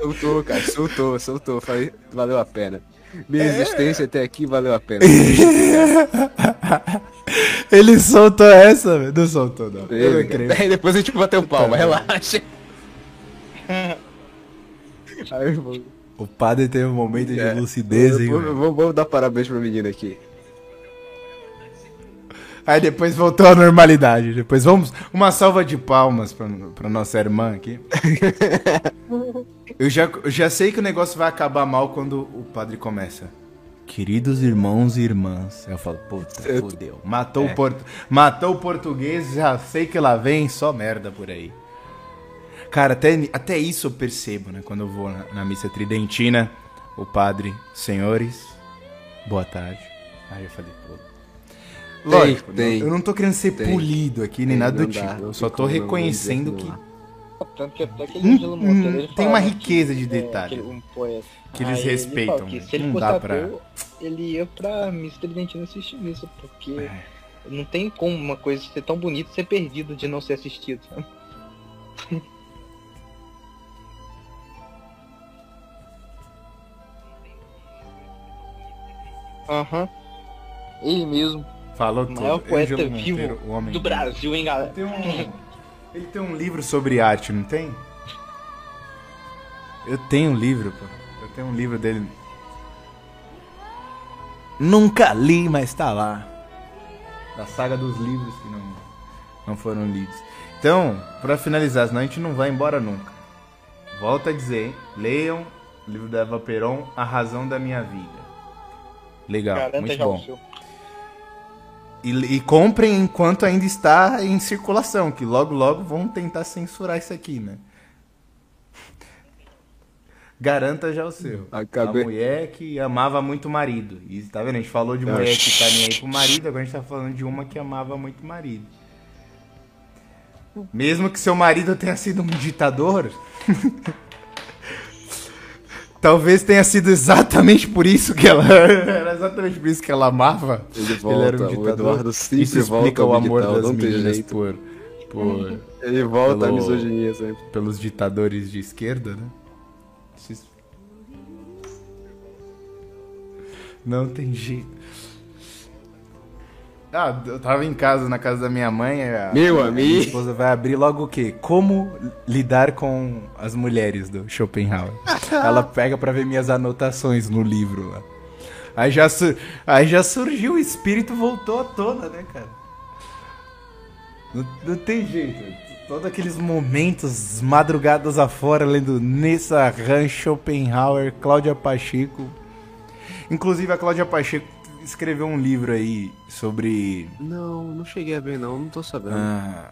Soltou, cara, soltou, soltou. Falei, valeu a pena. Minha existência até aqui valeu a pena. Ele soltou essa, velho. Não soltou, não. Eu não creio. Aí depois a gente bateu palma, relaxa. Aí, mano. O padre teve um momento de É. lucidez, hein, vamos dar parabéns pra menina aqui. Aí depois voltou à normalidade. Depois vamos. Uma salva de palmas pra, pra nossa irmã aqui. Eu já, eu já sei que o negócio vai acabar mal quando o padre começa. Queridos irmãos e irmãs. Eu falo, puta, Eu- fodeu. Matou, o portu... Matou o português, já sei que lá vem só merda por aí. Cara, até, até isso eu percebo, né? Quando eu vou na, na missa tridentina, o padre, senhores, boa tarde. Aí eu falei, pô. Lógico, tem. eu não tô querendo ser Tem. polido aqui, nem Tem, nada do dá, tipo. não Eu só tem tô reconhecendo que, Tanto que até aquele Hum, Monteiro, ele hum, tem uma riqueza de que, é, detalhe. aquele- um poeta. que eles Aí ele respeitam. fala que né? se ele Não fosse dá pra. ateu, ele ia pra Missa Tridentina assistir missa, porque É. não tem como uma coisa ser tão bonita e ser perdida de não ser assistido. Aham. Ele mesmo, Falou o tudo. maior poeta vivo Monteiro, o do Brasil, hein, galera? Tem um, ele tem um livro sobre arte, não tem? Eu tenho um livro, pô. Eu tenho um livro dele. Nunca li, mas tá lá. Da saga dos livros que não, não foram lidos. Então, pra finalizar, senão a gente não vai embora nunca. Volto a dizer, hein? leiam o livro da Eva Peron, A Razão da Minha Vida. Legal, Garanta muito já bom. E, e comprem enquanto ainda está em circulação, que logo logo vão tentar censurar isso aqui, né? Garanta já o seu. Acabei- A mulher que amava muito o marido. E tá vendo? A gente falou de mulher que tá nem aí pro marido, agora a gente tá falando de uma que amava muito o marido. Mesmo que seu marido tenha sido um ditador, talvez tenha sido exatamente por isso que ela era exatamente por isso que ela amava. Ele era um volta, o ditador. Eduardo sempre isso explica volta o amor militar, das meninas por, por Ele volta Pelo- a misoginia sempre. pelos ditadores de esquerda, né? Não tem jeito. Ah, eu tava em casa, na casa da minha mãe. a- Meu a amigo. Minha esposa vai abrir logo o quê? Como lidar com as mulheres do Schopenhauer. Ela pega pra ver minhas anotações no livro lá. Aí já, aí já surgiu, o espírito voltou à tona, né, cara? Não, não tem jeito. Todos aqueles momentos, madrugadas afora, lendo Nessa Ran, Schopenhauer, Cláudia Pacheco. Inclusive, a Cláudia Pacheco escreveu um livro aí sobre. Não, não cheguei a ver não, não tô sabendo. ah,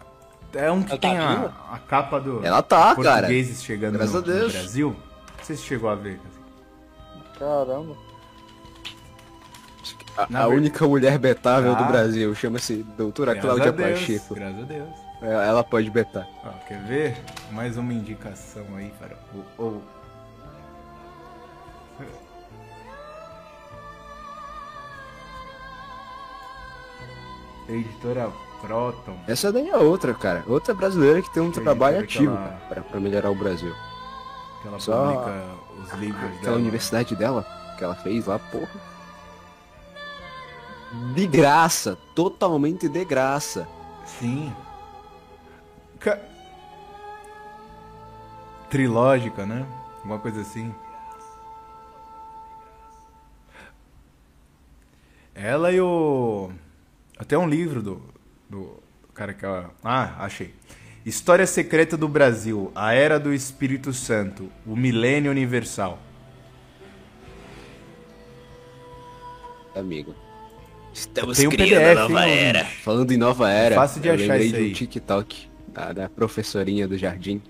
é um que Ela tá tem a, viva? a capa do. Ela tá, cara. Portugueses chegando Graças no, a Deus. no Brasil. Não sei se chegou a ver. Caramba. A, a ver- única mulher betável Ah. do Brasil chama-se doutora Graças Cláudia a Deus, Pacheco. Graças a Deus. É, Ela pode betar. Ó, quer ver? Mais uma indicação aí, Farol. O- o- Editora Proton. Essa daí é outra, cara. Outra brasileira que tem um Que trabalho ativo ela- cara, pra, melhorar o Brasil. Que ela Só publica os livros Aquela dela. universidade dela, que ela fez lá, porra. De graça, totalmente de graça. Sim. Ca- Trilógica, né? Alguma coisa assim. Ela e o. Até um livro do, do cara que ela. Ah, achei. História Secreta do Brasil, a Era do Espírito Santo, o Milênio Universal. Amigo. Estamos Tem um criando PDF, a nova hein, era. Falando em nova era, Fácil de eu achar lembrei isso de um aí. TikTok da, da professorinha do jardim,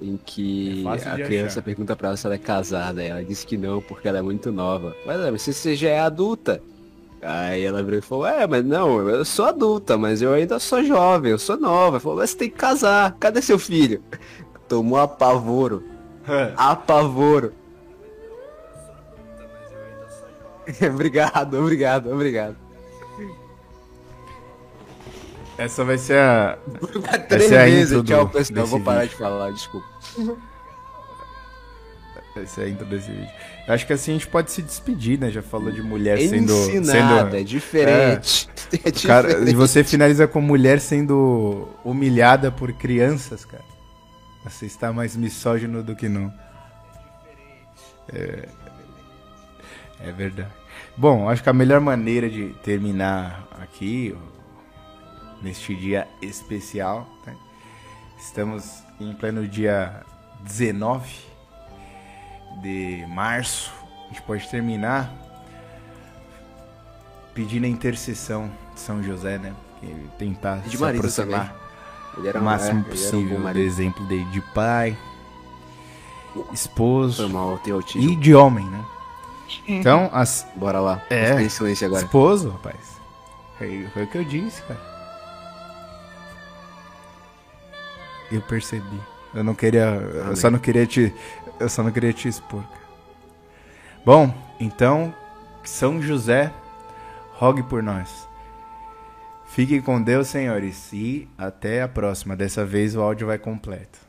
em que É a criança achar. pergunta pra ela se ela é casada, e ela disse que não, porque ela é muito nova. Mas, é, mas se você já é adulta. Aí ela virou e falou, é, mas não, eu sou adulta, mas eu ainda sou jovem, eu sou nova. Ela falou, mas você tem que casar, cadê seu filho? Tomou apavoro, apavoro. obrigado, obrigado, obrigado. Essa vai ser a. Três Essa é a vezes, tchau pessoal, vou parar vídeo. de falar, desculpa. Essa é a intro desse vídeo. Eu acho que assim a gente pode se despedir, né? Já falou de mulher É sendo. ensinada, sendo... é diferente. É, Cara, diferente. e você finaliza com mulher sendo humilhada por crianças, cara. Você está mais misógino do que não. É, é verdade. Bom, acho que a melhor maneira de terminar aqui, neste dia especial, né? estamos em pleno dia 19 de março. A gente pode terminar pedindo a intercessão de São José, né? Que tentar De se marido aproximar Ele era o máximo é, um bom possível do exemplo de, de pai, esposo mal, e de homem, né? Então, as, Bora lá. É. Em silêncio agora. esposo, rapaz. Foi, foi o que eu disse, cara. Eu percebi. Eu não queria, eu Amém. só não queria te, eu só não queria te expor. Bom, então, São José, rogue por nós. Fiquem com Deus, senhores, e até a próxima. Dessa vez o áudio vai completo.